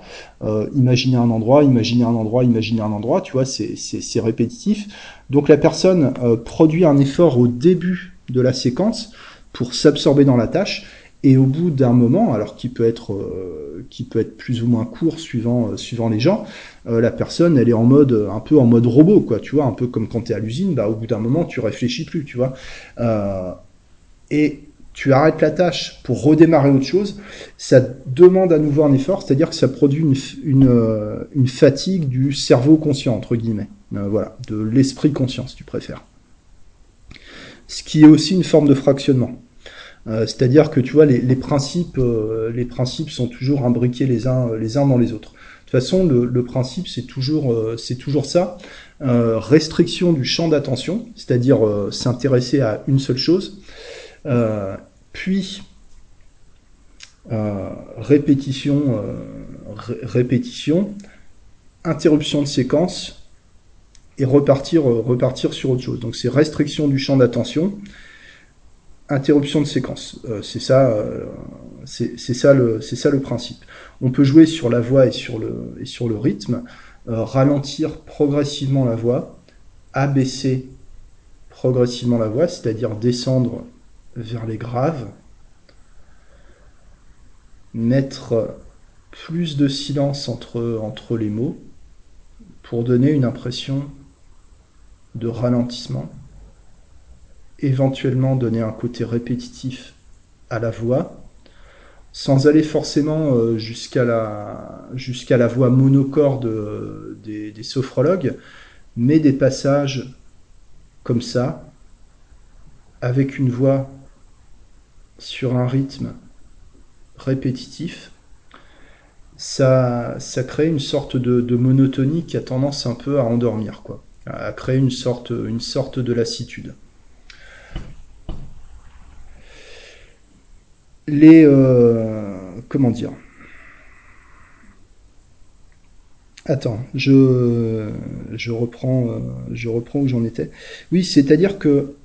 imaginer un endroit, imaginer un endroit, imaginer un endroit, tu vois, c'est répétitif. Donc la personne produit un effort au début de la séquence pour s'absorber dans la tâche, et au bout d'un moment, alors qui peut être euh, qui peut être plus ou moins court suivant euh, suivant les gens, euh, la personne elle est en mode un peu en mode robot quoi, tu vois, un peu comme quand tu es à l'usine, bah au bout d'un moment tu réfléchis plus, tu vois. et tu arrêtes la tâche pour redémarrer autre chose, ça demande à nouveau un effort, c'est-à-dire que ça produit une, une, une, fatigue du cerveau conscient, entre guillemets. voilà, de l'esprit conscient, si tu préfères. Ce qui est aussi une forme de fractionnement. Euh, c'est-à-dire que tu vois, les, principes, euh, les principes sont toujours imbriqués les uns, les uns dans les autres. De toute façon, le, principe, c'est toujours, euh, c'est toujours ça. restriction du champ d'attention, c'est-à-dire s'intéresser à une seule chose. puis répétition, répétition, interruption de séquence et repartir, repartir sur autre chose. Donc c'est restriction du champ d'attention, interruption de séquence. Euh, c'est ça, euh, c'est ça le, principe. On peut jouer sur la voix et sur le rythme, euh, ralentir progressivement la voix, abaisser progressivement la voix, c'est-à-dire descendre vers les graves, mettre plus de silence entre les mots pour donner une impression de ralentissement, éventuellement donner un côté répétitif à la voix, sans aller forcément euh, jusqu'à la, voix monocorde euh, des, sophrologues, mais des passages comme ça, avec une voix sur un rythme répétitif, ça, ça crée une sorte de, monotonie qui a tendance un peu à endormir, quoi, à créer une sorte, une sorte de lassitude. Les, euh, comment dire Attends, je, je, reprends, euh, je reprends où j'en étais. Oui, c'est-à-dire que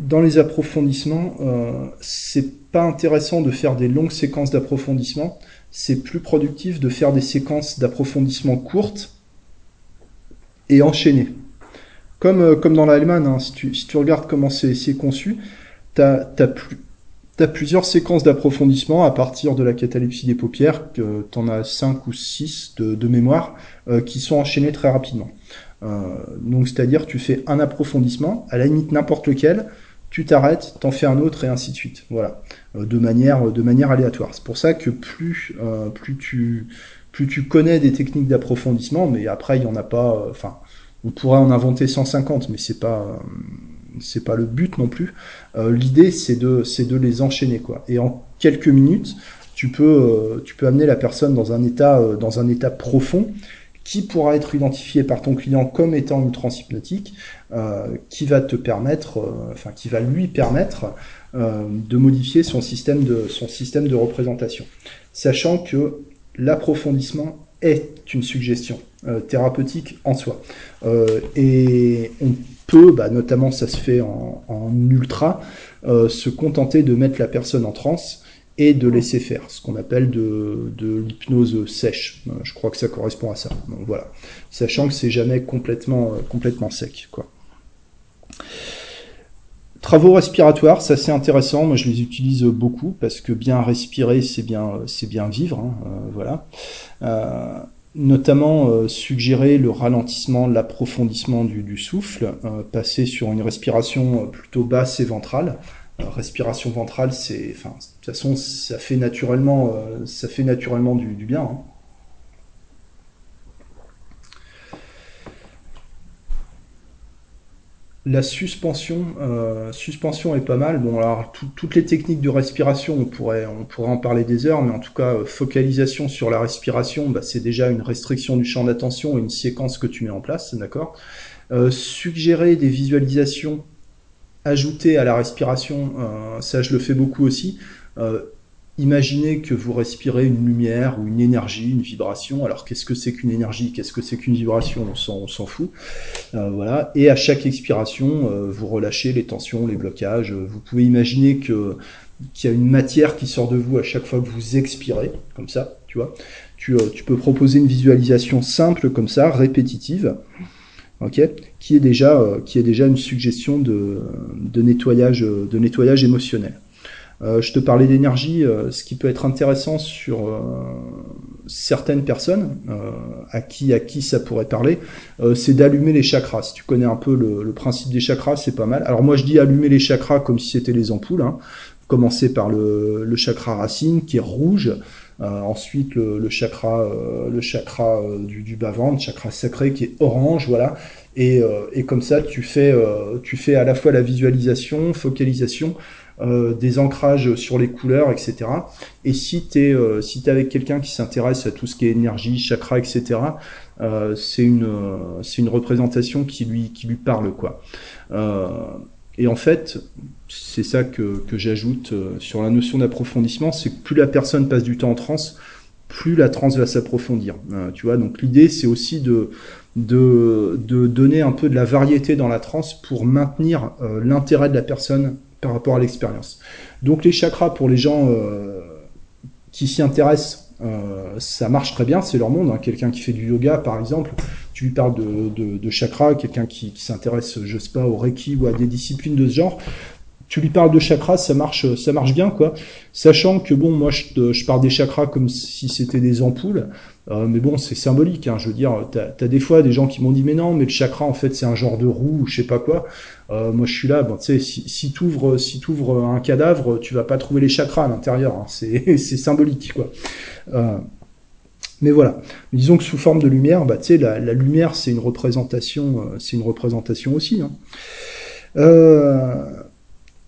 dans les approfondissements, euh, c'est pas intéressant de faire des longues séquences d'approfondissement. C'est plus productif de faire des séquences d'approfondissement courtes et enchaînées. Comme, comme dans l'Allemagne, hein, si, tu, si, tu, regardes comment c'est conçu, tu as, plus, plusieurs séquences d'approfondissement à partir de la catalepsie des paupières, que tu en as 5 ou 6 de, mémoire, euh, qui sont enchaînées très rapidement. Euh, donc c'est-à-dire tu fais un approfondissement, à la limite n'importe lequel, tu t'arrêtes, t'en fais un autre et ainsi de suite. Voilà, euh, de manière de manière aléatoire. C'est pour ça que plus plus tu plus tu connais des techniques d'approfondissement, mais après il y en a pas. Enfin, on pourrait en inventer 150, mais c'est pas c'est pas le but non plus. Euh, l'idée, c'est de, c'est de les enchaîner, quoi. Et en quelques minutes, tu peux, euh, tu peux amener la personne dans un état, euh, dans un état profond qui pourra être identifié par ton client comme étant une transhypnotique, qui va te permettre, enfin, qui va lui permettre de modifier son système de, son système de représentation. Sachant que l'approfondissement est une suggestion thérapeutique en soi. et on bah, notamment ça se fait en, ultra, euh, se contenter de mettre la personne en transe et de laisser faire, ce qu'on appelle de, l'hypnose sèche. Euh, je crois que ça correspond à ça. Donc voilà, sachant que c'est jamais complètement, euh, complètement sec, quoi. Travaux respiratoires, ça c'est intéressant. Moi, je les utilise beaucoup parce que bien respirer, c'est bien, c'est bien vivre. Hein, voilà notamment euh, suggérer le ralentissement, l'approfondissement du, souffle, euh, passer sur une respiration euh, plutôt basse et ventrale. respiration ventrale, c'est, enfin, de toute façon, ça fait naturellement, ça fait naturellement du, bien. Hein. La suspension, euh, suspension est pas mal. Bon, alors toutes les techniques de respiration, on pourrait, on pourrait en parler des heures, mais en tout cas, euh, focalisation sur la respiration, bah, c'est déjà une restriction du champ d'attention et une séquence que tu mets en place, d'accord? Euh, Suggérer des visualisations ajoutées à la respiration, ça je le fais beaucoup aussi. Imaginez que vous respirez une lumière ou une énergie, une vibration. Alors qu'est-ce que c'est qu'une énergie? Qu'est-ce que c'est qu'une vibration? On s'en fout. Euh, voilà. Et à chaque expiration, euh, vous relâchez les tensions, les blocages. Vous pouvez imaginer qu'il y a une matière qui sort de vous à chaque fois que vous expirez, comme ça, tu vois. Tu, euh, peux proposer une visualisation simple comme ça, répétitive, qui est déjà une suggestion nettoyage de nettoyage émotionnel. Euh, je te parlais d'énergie, euh, ce qui peut être intéressant sur euh, certaines personnes à qui à qui ça pourrait parler, c'est d'allumer les chakras. Si tu connais un peu le, principe des chakras, c'est pas mal. Alors moi je dis allumer les chakras comme si c'était les ampoules. Hein. Commencer par le, le, chakra racine qui est rouge. ensuite le, le, chakra, le chakra du, du bas-ventre, chakra sacré qui est orange, voilà. Et, et comme ça, tu fais, tu fais à la fois la visualisation, focalisation, euh, des ancrages sur les couleurs, etc. Et si tu es, euh, si avec quelqu'un qui s'intéresse à tout ce qui est énergie, chakra, etc., euh, c'est une, une représentation qui lui, qui lui parle. quoi. et en fait, c'est ça que, que j'ajoute sur la notion d'approfondissement, c'est que plus la personne passe du temps en transe, plus la transe va s'approfondir. tu vois, donc l'idée, c'est aussi de, de, de, donner un peu de la variété dans la transe pour maintenir l'intérêt de la personne par rapport à l'expérience. Donc les chakras, pour les gens euh, qui s'y intéressent, euh, ça marche très bien, c'est leur monde. Hein. Quelqu'un qui fait du yoga, par exemple, tu lui parles de, chakras, quelqu'un qui, s'intéresse, je sais pas, au reiki ou à des disciplines de ce genre, tu lui parles de chakras, ça marche, ça marche bien, quoi. Sachant que bon, moi, je, je parle des chakras comme si c'était des ampoules, euh, mais bon, c'est symbolique. Hein, je veux dire, t'as as des fois des gens qui m'ont dit, mais non, mais le chakra, en fait, c'est un genre de roue, ou je sais pas quoi. Euh, moi, je suis là, bon, tu sais, si, t'ouvres, si un cadavre, tu vas pas trouver les chakras à l'intérieur. Hein, c'est symbolique, quoi. Euh, mais voilà. Disons que sous forme de lumière, bah, tu sais, la, la, lumière, c'est une représentation, euh, c'est une représentation aussi. Hein.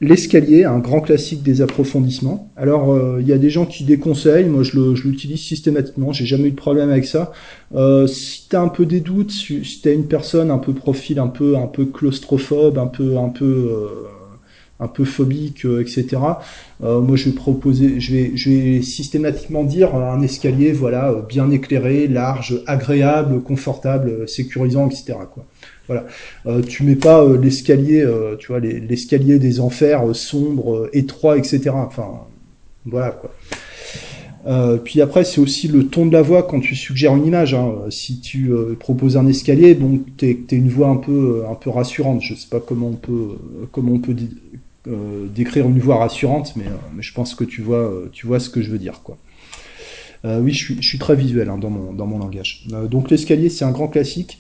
Euh, L'escalier, un grand classique des approfondissements. Alors, euh, il y a des gens qui déconseillent, moi je l'utilise systématiquement, j'ai jamais eu de problème avec ça. Euh, si tu as un peu des doutes, si, tu as une personne un peu profil, un peu un peu claustrophobe, un peu un peu euh, un peu phobique, etc. moi, je vais proposer, je vais, je vais systématiquement dire un escalier, voilà, bien éclairé, large, agréable, confortable, sécurisant, etc. Quoi. Voilà. Euh, tu mets pas euh, l'escalier, euh, tu vois, l'escalier des enfers sombre, étroit, etc. Enfin, voilà quoi. puis après, c'est aussi le ton de la voix quand tu suggères une image. Hein. Si tu proposes un escalier, bon, t'es es une voix un peu, un peu rassurante. Je sais pas comment on peut, comment on peut décrire une voix rassurante, mais, je pense que tu vois, tu vois ce que je veux dire, quoi. oui, je suis, je suis très visuel hein, dans, mon, dans mon langage. donc l'escalier, c'est un grand classique.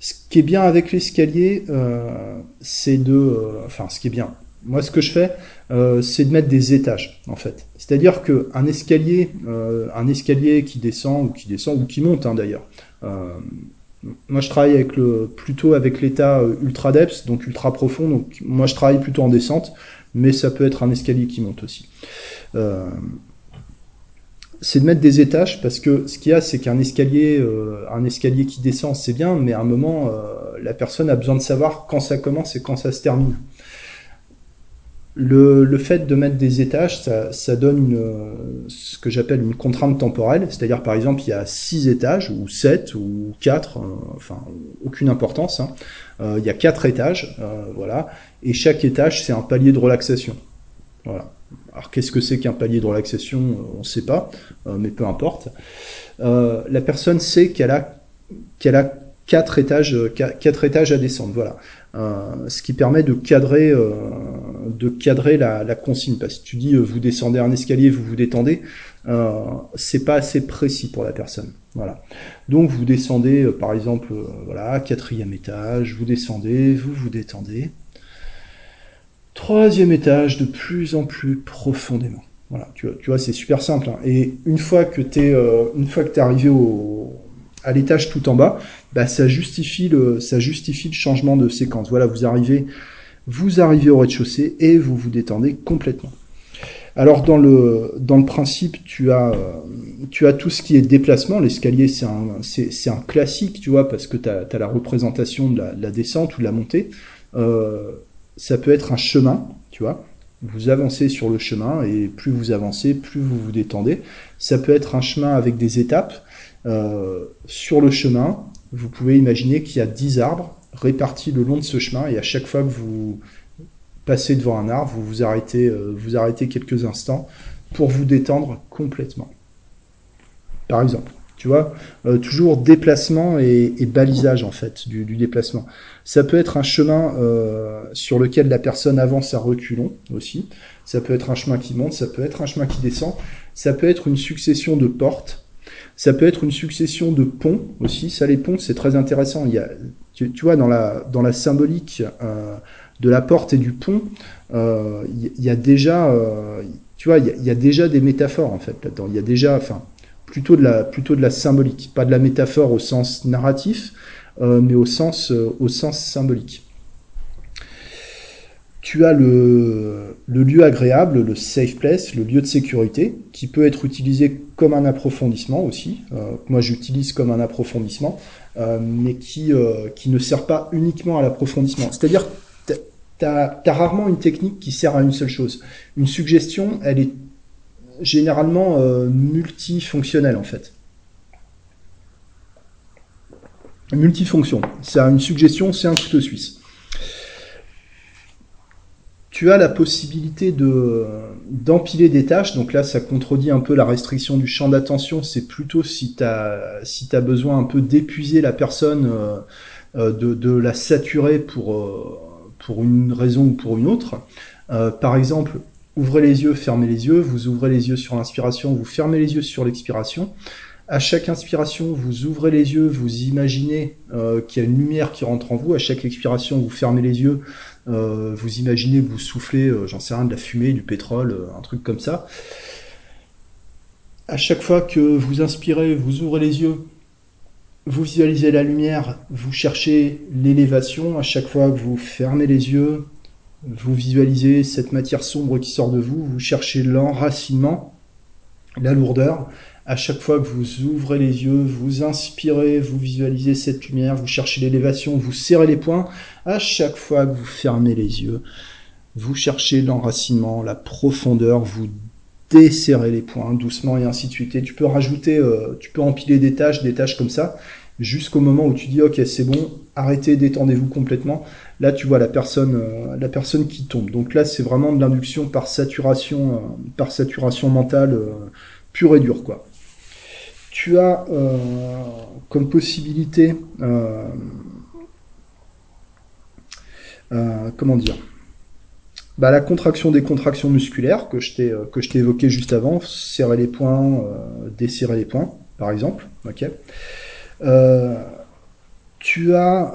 Ce qui est bien avec l'escalier, euh, c'est de... Euh, enfin, ce qui est bien. Moi, ce que je fais, euh, c'est de mettre des étages, en fait. C'est-à-dire qu'un escalier, un escalier qui descend, ou qui descend, ou qui monte, hein, d'ailleurs. moi, je travaille plutôt avec l'état ultra depth, donc ultra profond. Donc, moi, je travaille plutôt en descente, mais ça peut être un escalier qui monte aussi c'est de mettre des étages parce que ce qu'il y a, c'est qu'un escalier, euh, un escalier qui descend, c'est bien, mais à un moment, euh, la personne a besoin de savoir quand ça commence et quand ça se termine. Le, le fait de mettre des étages, ça, ça donne une, ce que j'appelle une contrainte temporelle, c'est-à-dire par exemple, il y a six étages, ou sept, ou quatre, euh, enfin, aucune importance. Hein. il y a quatre étages, voilà, et chaque étage, c'est un palier de relaxation. Voilà. Alors qu'est-ce que c'est qu'un palier de relaxation On ne sait pas, euh, mais peu importe. Euh, la personne sait qu'elle a, qu'elle a quatre étages, quatre étages à descendre. Voilà. Euh, ce qui permet de cadrer, de cadrer la, consigne. Parce que tu dis vous descendez un escalier, vous vous détendez, c'est pas assez précis pour la personne. Voilà. Donc vous descendez, par exemple, voilà, quatrième étage, vous descendez, vous vous détendez. Troisième étage, de plus en plus profondément. Voilà, tu vois, c'est super simple. Hein. Et une fois que tu es, euh, une fois que es arrivé au, à l'étage tout en bas, bah, ça justifie le, ça justifie le changement de séquence. Voilà, vous arrivez, vous arrivez au rez-de-chaussée et vous vous détendez complètement. Alors dans le, dans le principe, tu as, tu as tout ce qui est déplacement. L'escalier, c'est un, c'est, un classique, tu vois, parce que tu as, la représentation de la, la, descente ou de la montée. Euh, ça peut être un chemin, tu vois. Vous avancez sur le chemin et plus vous avancez, plus vous vous détendez. Ça peut être un chemin avec des étapes. Euh, sur le chemin, vous pouvez imaginer qu'il y a 10 arbres répartis le long de ce chemin et à chaque fois que vous passez devant un arbre, vous vous arrêtez, euh, vous arrêtez quelques instants pour vous détendre complètement. Par exemple. Tu vois, euh, toujours déplacement et, balisage en fait du, déplacement. Ça peut être un chemin euh, sur lequel la personne avance à reculons aussi. Ça peut être un chemin qui monte, ça peut être un chemin qui descend. Ça peut être une succession de portes. Ça peut être une succession de ponts aussi. Ça, les ponts, c'est très intéressant. Tu, vois, dans la dans la symbolique euh, de la porte et du pont, il y, a déjà, tu vois, il y, a, déjà des métaphores en fait là-dedans. Il y a déjà, enfin plutôt de la symbolique, pas de la métaphore au sens narratif, euh, mais au sens euh, au sens symbolique. Tu as le, lieu agréable, le safe place, le lieu de sécurité, qui peut être utilisé comme un approfondissement aussi. Euh, moi, j'utilise comme un approfondissement, mais qui, ne sert pas uniquement à l'approfondissement. C'est-à-dire, tu as, rarement une technique qui sert à une seule chose. Une suggestion, elle est généralement euh, multifonctionnel en fait. Multifonction. C'est une suggestion, c'est un couteau suisse. Tu as la possibilité de d'empiler des tâches, donc là ça contredit un peu la restriction du champ d'attention, c'est plutôt si tu as, si besoin un peu d'épuiser la personne, euh, euh, de, de, la saturer pour, pour une raison ou pour une autre. par exemple, ouvrez les yeux, fermez les yeux, vous ouvrez les yeux sur l'inspiration, vous fermez les yeux sur l'expiration. À chaque inspiration, vous ouvrez les yeux, vous imaginez euh, qu'il y a une lumière qui rentre en vous. À chaque expiration, vous fermez les yeux, euh, vous imaginez vous soufflez, euh, j'en sais rien, de la fumée, du pétrole, un truc comme ça. À chaque fois que vous inspirez, vous ouvrez les yeux, vous visualisez la lumière, vous cherchez l'élévation. À chaque fois que vous fermez les yeux, vous visualisez cette matière sombre qui sort de vous, vous cherchez l'enracinement, la lourdeur. À chaque fois que vous ouvrez les yeux, vous inspirez, vous visualisez cette lumière, vous cherchez l'élévation, vous serrez les poings. À chaque fois que vous fermez les yeux, vous cherchez l'enracinement, la profondeur, vous desserrez les poings doucement et ainsi de suite. Et tu peux rajouter, euh, tu peux empiler des tâches, des tâches comme ça, jusqu'au moment où tu dis ok c'est bon, arrêtez, détendez-vous complètement. Là tu vois la personne, euh, la personne qui tombe. Donc là c'est vraiment de l'induction par saturation, euh, par saturation mentale euh, pure et dure quoi. Tu as comme possibilité, comment dire, bah, la contraction des contractions musculaires que je t'ai que évoqué juste avant, serrer les poings, desserrer les poings par exemple, ok. Tu as,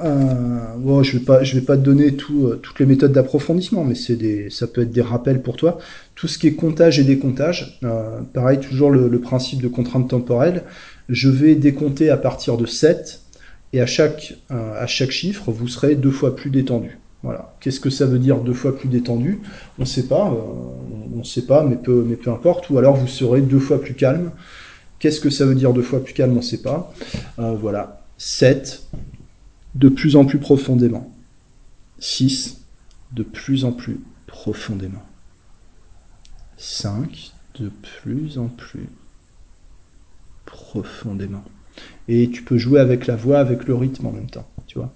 je vais pas, vais pas te donner euh, toutes les méthodes d'approfondissement, mais c'est ça peut être des rappels pour toi. Tout ce qui est comptage et décomptage, euh, pareil, toujours le, principe de contrainte temporelle. Je vais décompter à partir de 7 et à chaque, à chaque chiffre, vous serez deux fois plus détendu. Voilà. Qu'est-ce que ça veut dire deux fois plus détendu? On ne sait pas, on ne sait pas, mais peu, mais peu importe. Ou alors vous serez deux fois plus calme. Qu'est-ce que ça veut dire deux fois plus calme? On ne sait pas. Euh, voilà. 7, de plus en plus profondément. 6, de plus en plus profondément. 5, de plus en plus profondément. Et tu peux jouer avec la voix, avec le rythme en même temps, tu vois.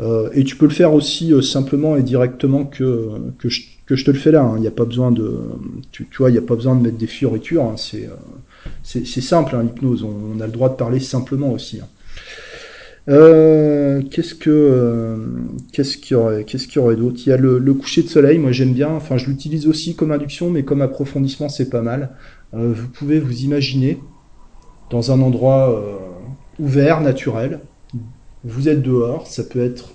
Euh, et tu peux le faire aussi euh, simplement et directement que, que, je, te le fais là. Hein. Il n'y a pas besoin de, tu, vois, il a pas besoin de mettre des fioritures. Hein. C'est c'est simple, hein, l'hypnose. On, a le droit de parler simplement aussi. Euh, qu'est-ce que euh, qu'il y aurait qu'est-ce d'autre? Il y a le, coucher de soleil. Moi, j'aime bien. Enfin, je l'utilise aussi comme induction, mais comme approfondissement, c'est pas mal. Euh, vous pouvez vous imaginer dans un endroit ouvert, naturel. Vous êtes dehors. Ça peut être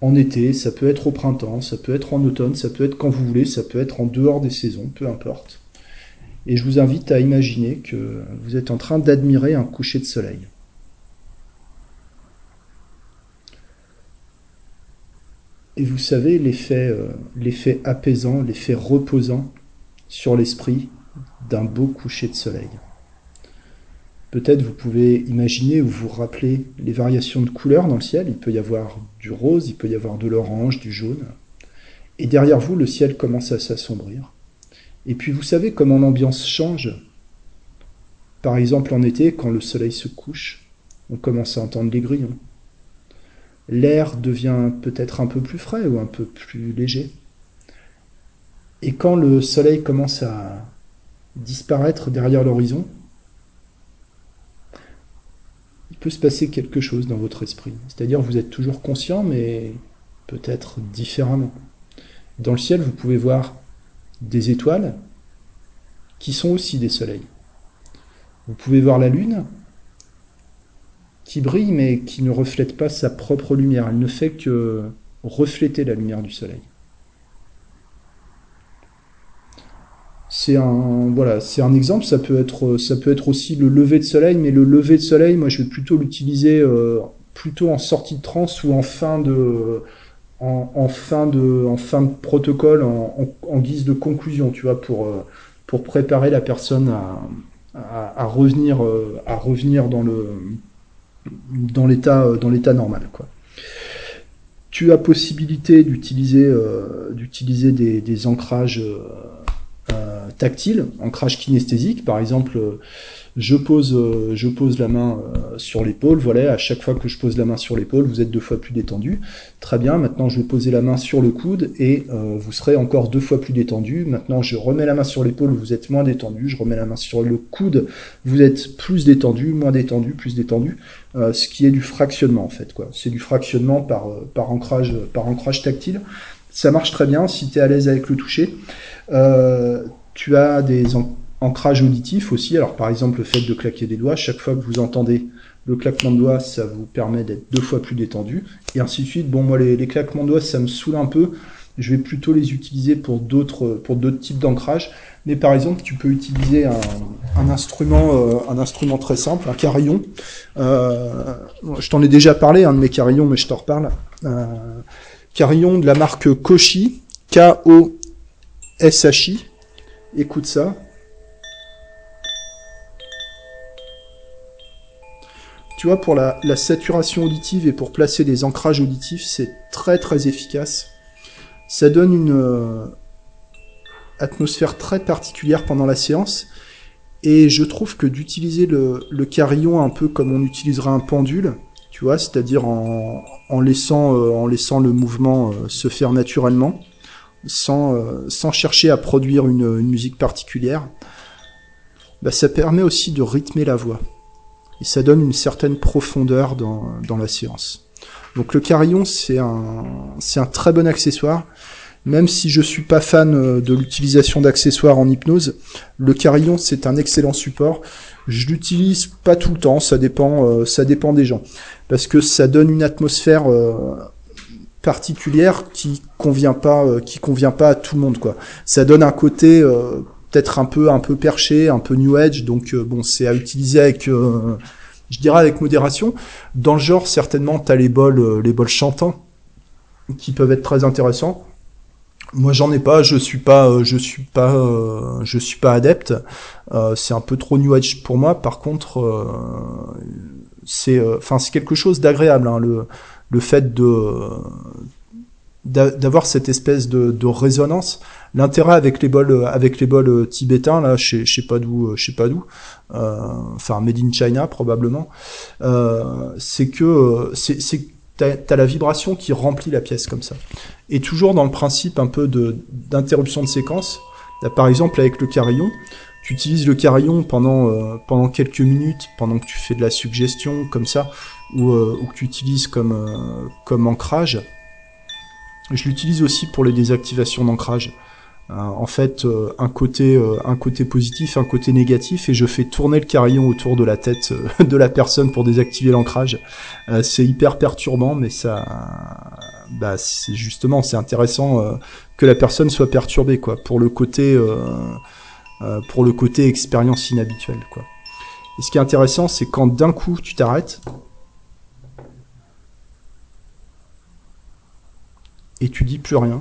en été, ça peut être au printemps, ça peut être en automne, ça peut être quand vous voulez, ça peut être en dehors des saisons, peu importe. Et je vous invite à imaginer que vous êtes en train d'admirer un coucher de soleil. Et vous savez l'effet, euh, apaisant, l'effet reposant sur l'esprit d'un beau coucher de soleil. Peut-être vous pouvez imaginer ou vous rappeler les variations de couleurs dans le ciel. Il peut y avoir du rose, il peut y avoir de l'orange, du jaune. Et derrière vous, le ciel commence à s'assombrir. Et puis vous savez comment l'ambiance change. Par exemple en été, quand le soleil se couche, on commence à entendre les grillons. L'air devient peut-être un peu plus frais ou un peu plus léger. Et quand le soleil commence à disparaître derrière l'horizon, il peut se passer quelque chose dans votre esprit. C'est-à-dire vous êtes toujours conscient, mais peut-être différemment. Dans le ciel, vous pouvez voir des étoiles qui sont aussi des soleils. Vous pouvez voir la Lune qui brille mais qui ne reflète pas sa propre lumière. Elle ne fait que refléter la lumière du Soleil. C'est un voilà, c'est un exemple. Ça peut être ça peut être aussi le lever de soleil, mais le lever de soleil, moi, je vais plutôt l'utiliser euh, plutôt en sortie de transe ou en fin de en, fin de, en fin de protocole, en, guise de conclusion, tu vois, pour, euh, pour préparer la personne à, à, revenir, euh, à revenir dans le dans l'état euh, dans l'état normal, quoi. Tu as possibilité d'utiliser d'utiliser des, ancrages tactiles, ancrages kinesthésiques, par exemple je pose, euh, je pose la main euh, sur l'épaule, voilà, à chaque fois que je pose la main sur l'épaule, vous êtes deux fois plus détendu. Très bien, maintenant je vais poser la main sur le coude et euh, vous serez encore deux fois plus détendu. Maintenant je remets la main sur l'épaule, vous êtes moins détendu, je remets la main sur le coude, vous êtes plus détendu, moins détendu, plus détendu, ce qui est du fractionnement en fait, quoi. C'est du fractionnement par, par, ancrage, par ancrage tactile. ça marche très bien si tu es à l'aise avec le toucher. tu as des ancrages auditifs aussi. Alors par exemple le fait de claquer des doigts, chaque fois que vous entendez le claquement de doigts, ça vous permet d'être deux fois plus détendu, et ainsi de suite. Bon, moi, les, claquements de doigts, ça me saoule un peu. Je vais plutôt les utiliser pour d'autres pour d'autres types d'ancrage. Mais par exemple, tu peux utiliser un, instrument euh, un instrument très simple, un carillon. Euh, je t'en ai déjà parlé, un de mes carillons, mais je t'en reparle. Euh, carillon de la marque Koshi, K-O-S-H-I. Écoute ça. Tu vois, pour la, saturation auditive et pour placer des ancrages auditifs, c'est très très efficace. Ça donne une euh, atmosphère très particulière pendant la séance. Et je trouve que d'utiliser le, carillon un peu comme on utiliserait un pendule, tu vois, c'est-à-dire en, laissant, euh, en laissant le mouvement euh, se faire naturellement, sans, chercher à produire une, musique particulière, bah, ça permet aussi de rythmer la voix et ça donne une certaine profondeur dans la séance. Donc le carillon, c'est un, c'est un très bon accessoire. Même si je suis pas fan euh, de l'utilisation d'accessoires en hypnose, le carillon c'est un excellent support. Je l'utilise pas tout le temps, ça dépend, euh, ça dépend des gens, parce que ça donne une atmosphère euh, particulière qui convient pas, qui convient pas à tout le monde quoi. Ça donne un côté peut-être un peu un peu perché, un peu new age. Donc bon, c'est à utiliser avec je dirais avec modération. Dans le genre, certainement, tu as les bols, euh, les bols chantants qui peuvent être très intéressants. Moi, j'en ai pas. Je suis pas, je suis pas, je suis pas adepte. c'est un peu trop new age pour moi. Par contre, c'est, enfin, c'est quelque chose d'agréable. Hein, le, le fait de d'avoir cette espèce de, de résonance L'intérêt avec les bols, avec les bols euh, tibétains, là, je sais pas d'où, euh, je sais pas d'où, euh, enfin made in China probablement, c'est que c'est, t'as, as la vibration qui remplit la pièce comme ça. Et toujours dans le principe un peu de d'interruption de séquence. par exemple avec le carillon, tu utilises le carillon pendant pendant quelques minutes, pendant que tu fais de la suggestion comme ça, ou, ou que tu utilises comme comme ancrage. Je l'utilise aussi pour les désactivations d'ancrage. Euh, en fait euh, un côté euh, un côté positif, un côté négatif, et je fais tourner le carillon autour de la tête de la personne pour désactiver l'ancrage. c'est hyper perturbant, mais ça, bah, c'est justement c'est intéressant que la personne soit perturbée quoi, pour le côté pour le côté expérience inhabituelle quoi. Et ce qui est intéressant, c'est quand d'un coup tu t'arrêtes et tu dis plus rien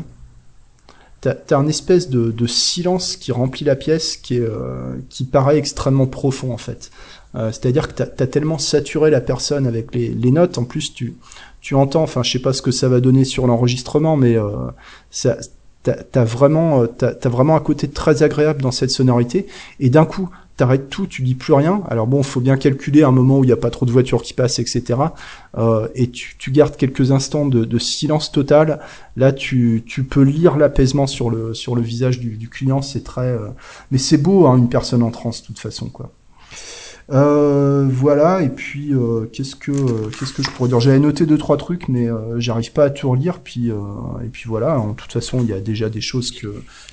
t'as as un espèce de, silence qui remplit la pièce qui, est, euh, qui paraît extrêmement profond en fait. Euh, C'est-à-dire que t'as as tellement saturé la personne avec les, notes, en plus tu, tu entends, enfin je sais pas ce que ça va donner sur l'enregistrement, mais euh, ça, t'as as vraiment, as vraiment un côté très agréable dans cette sonorité, et d'un coup t'arrêtes tout, tu dis plus rien. Alors bon, faut bien calculer un moment où il n'y a pas trop de voitures qui passent, etc. Euh, et tu, tu, gardes quelques instants de, de silence total. Là, tu, tu peux lire l'apaisement sur le sur le visage du, du client. C'est très, euh, mais c'est beau, hein, une personne en transe, de toute façon, quoi. Euh, voilà, et puis euh, qu'est-ce que euh, qu'est-ce que je pourrais dire? J'avais noté deux trois trucs, mais j'arrive pas à tout relire. Puis et puis voilà. En toute façon, il y a déjà des choses que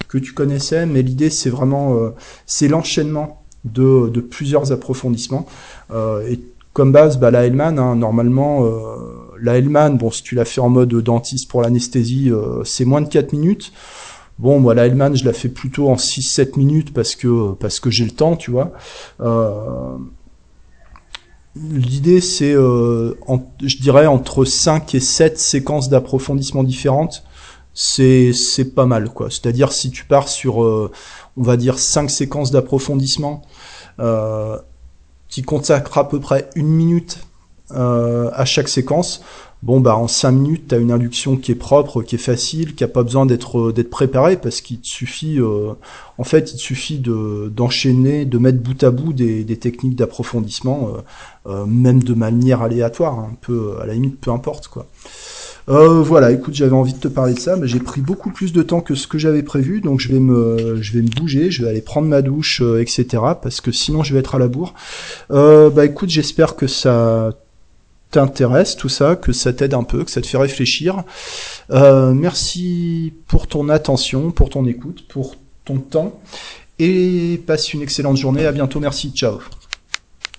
que tu connaissais, mais l'idée c'est vraiment c'est l'enchaînement de, plusieurs approfondissements. Euh, et comme base, bah, la Hellman, hein, normalement, euh, la Hellman, bon, si tu l'as fait en mode dentiste pour l'anesthésie, euh, c'est moins de 4 minutes. Bon, moi, la Hellman, je la fais plutôt en 6-7 minutes parce que, parce que j'ai le temps, tu vois. L'idée, c'est, je dirais, entre 5 et 7 séquences d'approfondissement différentes. C'est, pas mal, quoi. C'est-à-dire, si tu pars sur, on va dire, 5 séquences d'approfondissement, euh, qui consacre à peu près une minute euh, à chaque séquence. Bon bah en cinq minutes, tu as une induction qui est propre, qui est facile, qui a pas besoin d'être d'être préparée parce qu'il te suffit euh, en fait, il te suffit de d'enchaîner, de mettre bout à bout des, des techniques d'approfondissement même de manière aléatoire, un peu à la limite peu importe quoi. Euh, voilà, écoute, j'avais envie de te parler de ça, mais j'ai pris beaucoup plus de temps que ce que j'avais prévu, donc je vais me, je vais me bouger, je vais aller prendre ma douche, euh, etc. Parce que sinon, je vais être à la bourre. Euh, bah écoute, j'espère que ça t'intéresse tout ça, que ça t'aide un peu, que ça te fait réfléchir. Euh, merci pour ton attention, pour ton écoute, pour ton temps. Et passe une excellente journée. À bientôt. Merci. Ciao.